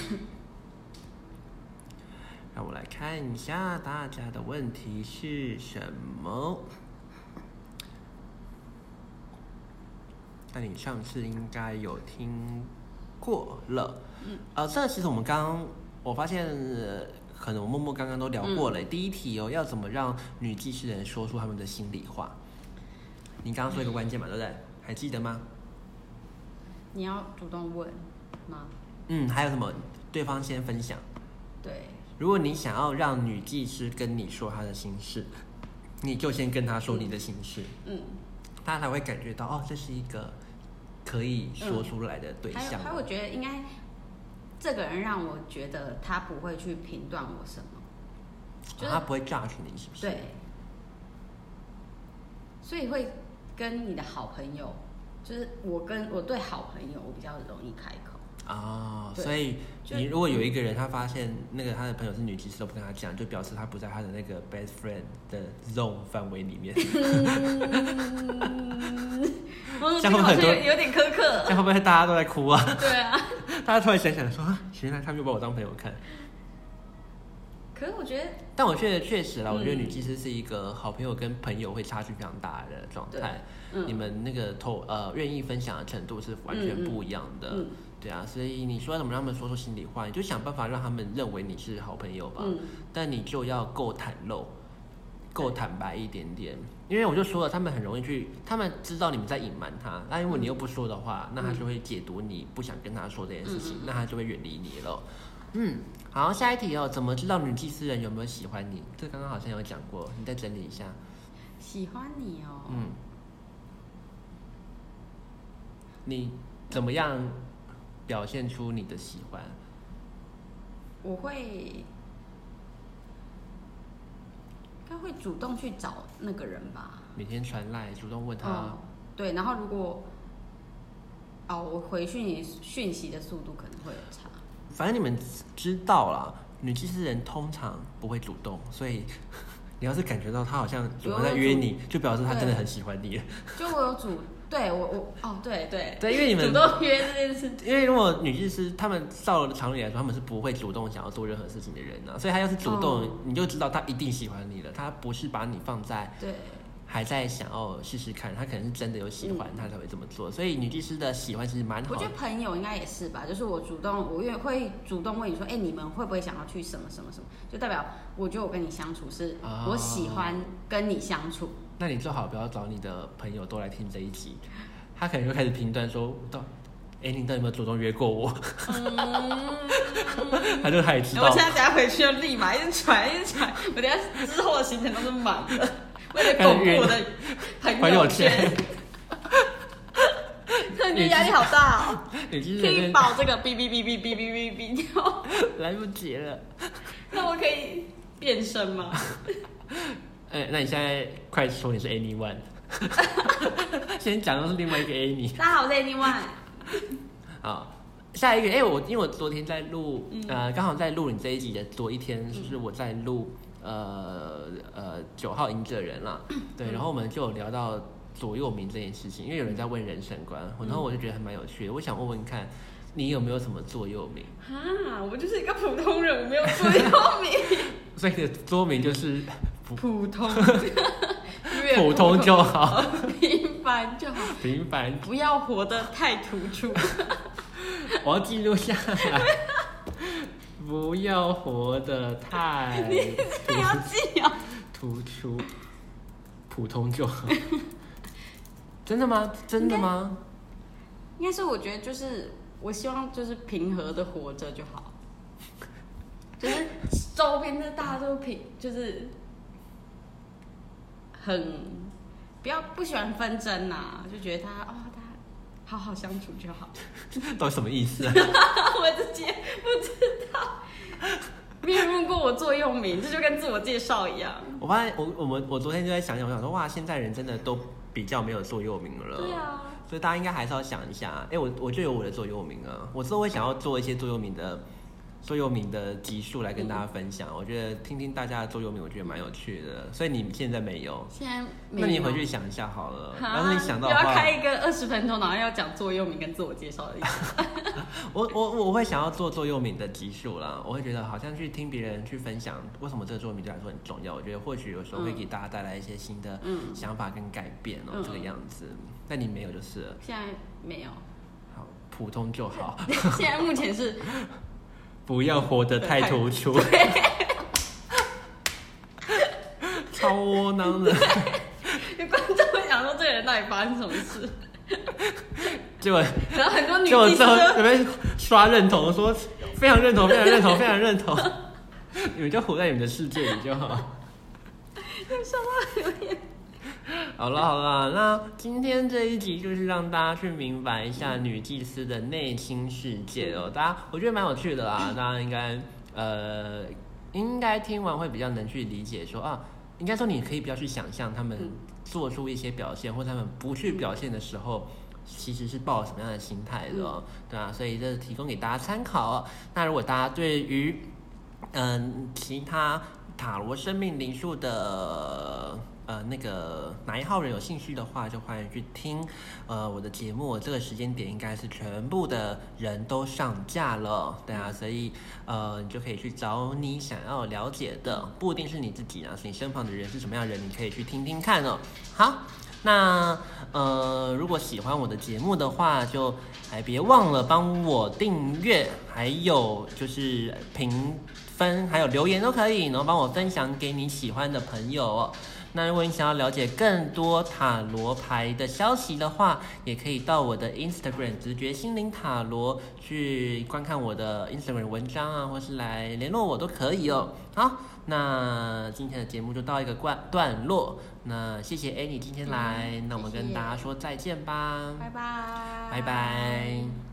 让我来看一下大家的问题是什么。那你上次应该有听过了，嗯，呃，这个其实我们刚刚我发现，呃可能我默默刚刚都聊过了。第一题哦，要怎么让女技师人说出他们的心里话？你刚刚说一个关键嘛，对不对？还记得吗？你要主动问吗？嗯，还有什么？对方先分享。对，如果你想要让女技师跟你说她的心事，你就先跟她说你的心事，嗯，她才会感觉到哦，这是一个可以说出来的对象。还有还有，我觉得应该这个人让我觉得他不会去评断我什么，就是她不会 judge 你，是不是？对，所以会跟你的好朋友，就是我跟我对好朋友，我比较容易开口。哦，所以你如果有一个人他发现那个他的朋友是女技师都不跟他讲，就表示他不在他的那个 best friend 的 zone 范围里面，<laughs> 我这样会很多有有点苛这刻。样会不会大家都在哭啊？对啊，<laughs> 大家突然想想说，啊原来他没有把我当朋友看。可是我觉得但我觉得确实啦，我觉得嗯女技师是一个好朋友跟朋友会差距非常大的状态。嗯你们那个投呃愿意分享的程度是完全不一样的。嗯对啊，所以你说要怎么让他们说出心里话，你就想办法让他们认为你是好朋友吧。嗯但你就要够坦露，够坦白一点点。因为我就说了，他们很容易去，他们知道你们在隐瞒他，那如果你又不说的话，那他就会解读你不想跟他说这件事情，那他就会远离你了。嗯，好，下一题哦，怎么知道女祭司人有没有喜欢你？这刚刚好像有讲过，你再整理一下。喜欢你哦。嗯，你怎么样表现出你的喜欢？我会，应该会主动去找那个人吧。每天传来，主动问他。哦，对，然后如果，哦，我回讯息讯息的速度可能会有差。反正你们知道啦，女祭司人通常不会主动，所以 <laughs> 你要是感觉到她好像主动在约你，就表示她真的很喜欢你。就我有主，对我我哦，对对对，因为你们主动约这件事，<laughs> 因为如果女技师他们照常理来说，他们是不会主动想要做任何事情的人啊，所以她要是主动，哦你就知道她一定喜欢你了。她不是把你放在对，还在想要试试看，他可能是真的有喜欢，他才会这么做。所以女技师的喜欢其实蛮好的我觉得。朋友应该也是吧，就是我主动，我越会主动问你说，哎、你们会不会想要去什么什么什么？就代表我觉得我跟你相处是哦我喜欢跟你相处。那你最好不要找你的朋友都来听这一集，他可能就开始评断说，到，哎，你到底有没有主动约过我？<laughs> 他就开始知道我现。在等下回去就立马一直传一直传，我等下之后的行程都是满的。为了巩固我的 <laughs> 朋友圈，突然觉得压力好大哦。<laughs> 你其实可以人把我这个哔哔哔哔哔哔哔哔掉。<laughs> 来不及了。那我可以变身吗？哎、那你现在快说你是 anyone，先讲的是另外一个 Any。大家好，我是 Anyone。好，下一个，哎、我因为我昨天在录，嗯呃，刚好在录你这一集的多一天，就是我在录，呃呃九号赢者人啦，<clears throat> 对，嗯然后我们就有聊到左右铭这件事情，因为有人在问人生观，然后我就觉得还蛮有趣的，我想问问看，你有没有什么座右铭？啊，我就是一个普通人，我没有座右铭。<laughs> 所以你的座右铭就是 <laughs> 普通，越普通就好，平凡就好，平凡，不要活得太突出。<laughs> 我要记录下来。不要活得太不要记哦。突出，普通就好。<laughs> 真的吗？真的吗？应该是我觉得就是，我希望就是平和的活着就好，<laughs> 就是周边的大家都平，就是很不要不喜欢纷争呐、就觉得他哦，好好相处就好。<laughs> 到底什么意思啊？<laughs> 我自己不知道，没有人问过我座右铭，这就跟自我介绍一样。我发现我我们我昨天就在想想，我想说哇，现在人真的都比较没有座右铭了。对啊，所以大家应该还是要想一下，哎、我我就有我的座右铭啊，我之后会想要做一些座右铭的座右铭的集数来跟大家分享。我觉得听听大家的座右铭，我觉得蛮有趣的。所以你现在没有，现在没那你回去想一下好了。哈要是你想到要话，开一个二十分钟，然后要讲座右铭跟自我介绍的意思。<laughs> 我我我会想要做座右铭的集数啦。我会觉得好像去听别人去分享为什么这个座右铭对我来说很重要。我觉得或许有时候会给大家带来一些新的嗯想法跟改变哦、嗯这个样子。但你没有就是了，现在没有，好，普通就好，<laughs> 现在目前是不要活得太突出。<laughs> 超窝囊的，<laughs> 有观众会想说这个人到底发生什么事，结果然后很多女结果技师之后有没有刷认同，说非常认同，非常认同，非常认同。<laughs> 你们就活在你们的世界里就好。就收到留言，<laughs> 好了好了，那今天这一集就是让大家去明白一下女祭司的内心世界哦。<laughs> 大家我觉得蛮有趣的啦，大家应该呃应该听完会比较能去理解说啊，应该说你可以比较去想象他们嗯做出一些表现，或他们不去表现的时候。其实是抱什么样的心态的、哦，对啊，所以这是提供给大家参考、哦。那如果大家对于嗯其他塔罗生命灵数的呃那个哪一号人有兴趣的话，就欢迎去听呃我的节目。这个时间点应该是全部的人都上架了，对啊，所以呃你就可以去找你想要了解的，不一定是你自己啊，是你身旁的人是什么样人，你可以去听听看哦。好。那呃，如果喜欢我的节目的话，就还别忘了帮我订阅，还有就是评分，还有留言都可以，然后帮我分享给你喜欢的朋友哦。那如果你想要了解更多塔罗牌的消息的话，也可以到我的 Instagram 直觉心灵塔罗去观看我的 Instagram 文章啊，或是来联络我都可以哦。好，那今天的节目就到一个段段落。那谢谢 Annie 今天来，那我们跟大家说再见吧，拜拜，拜拜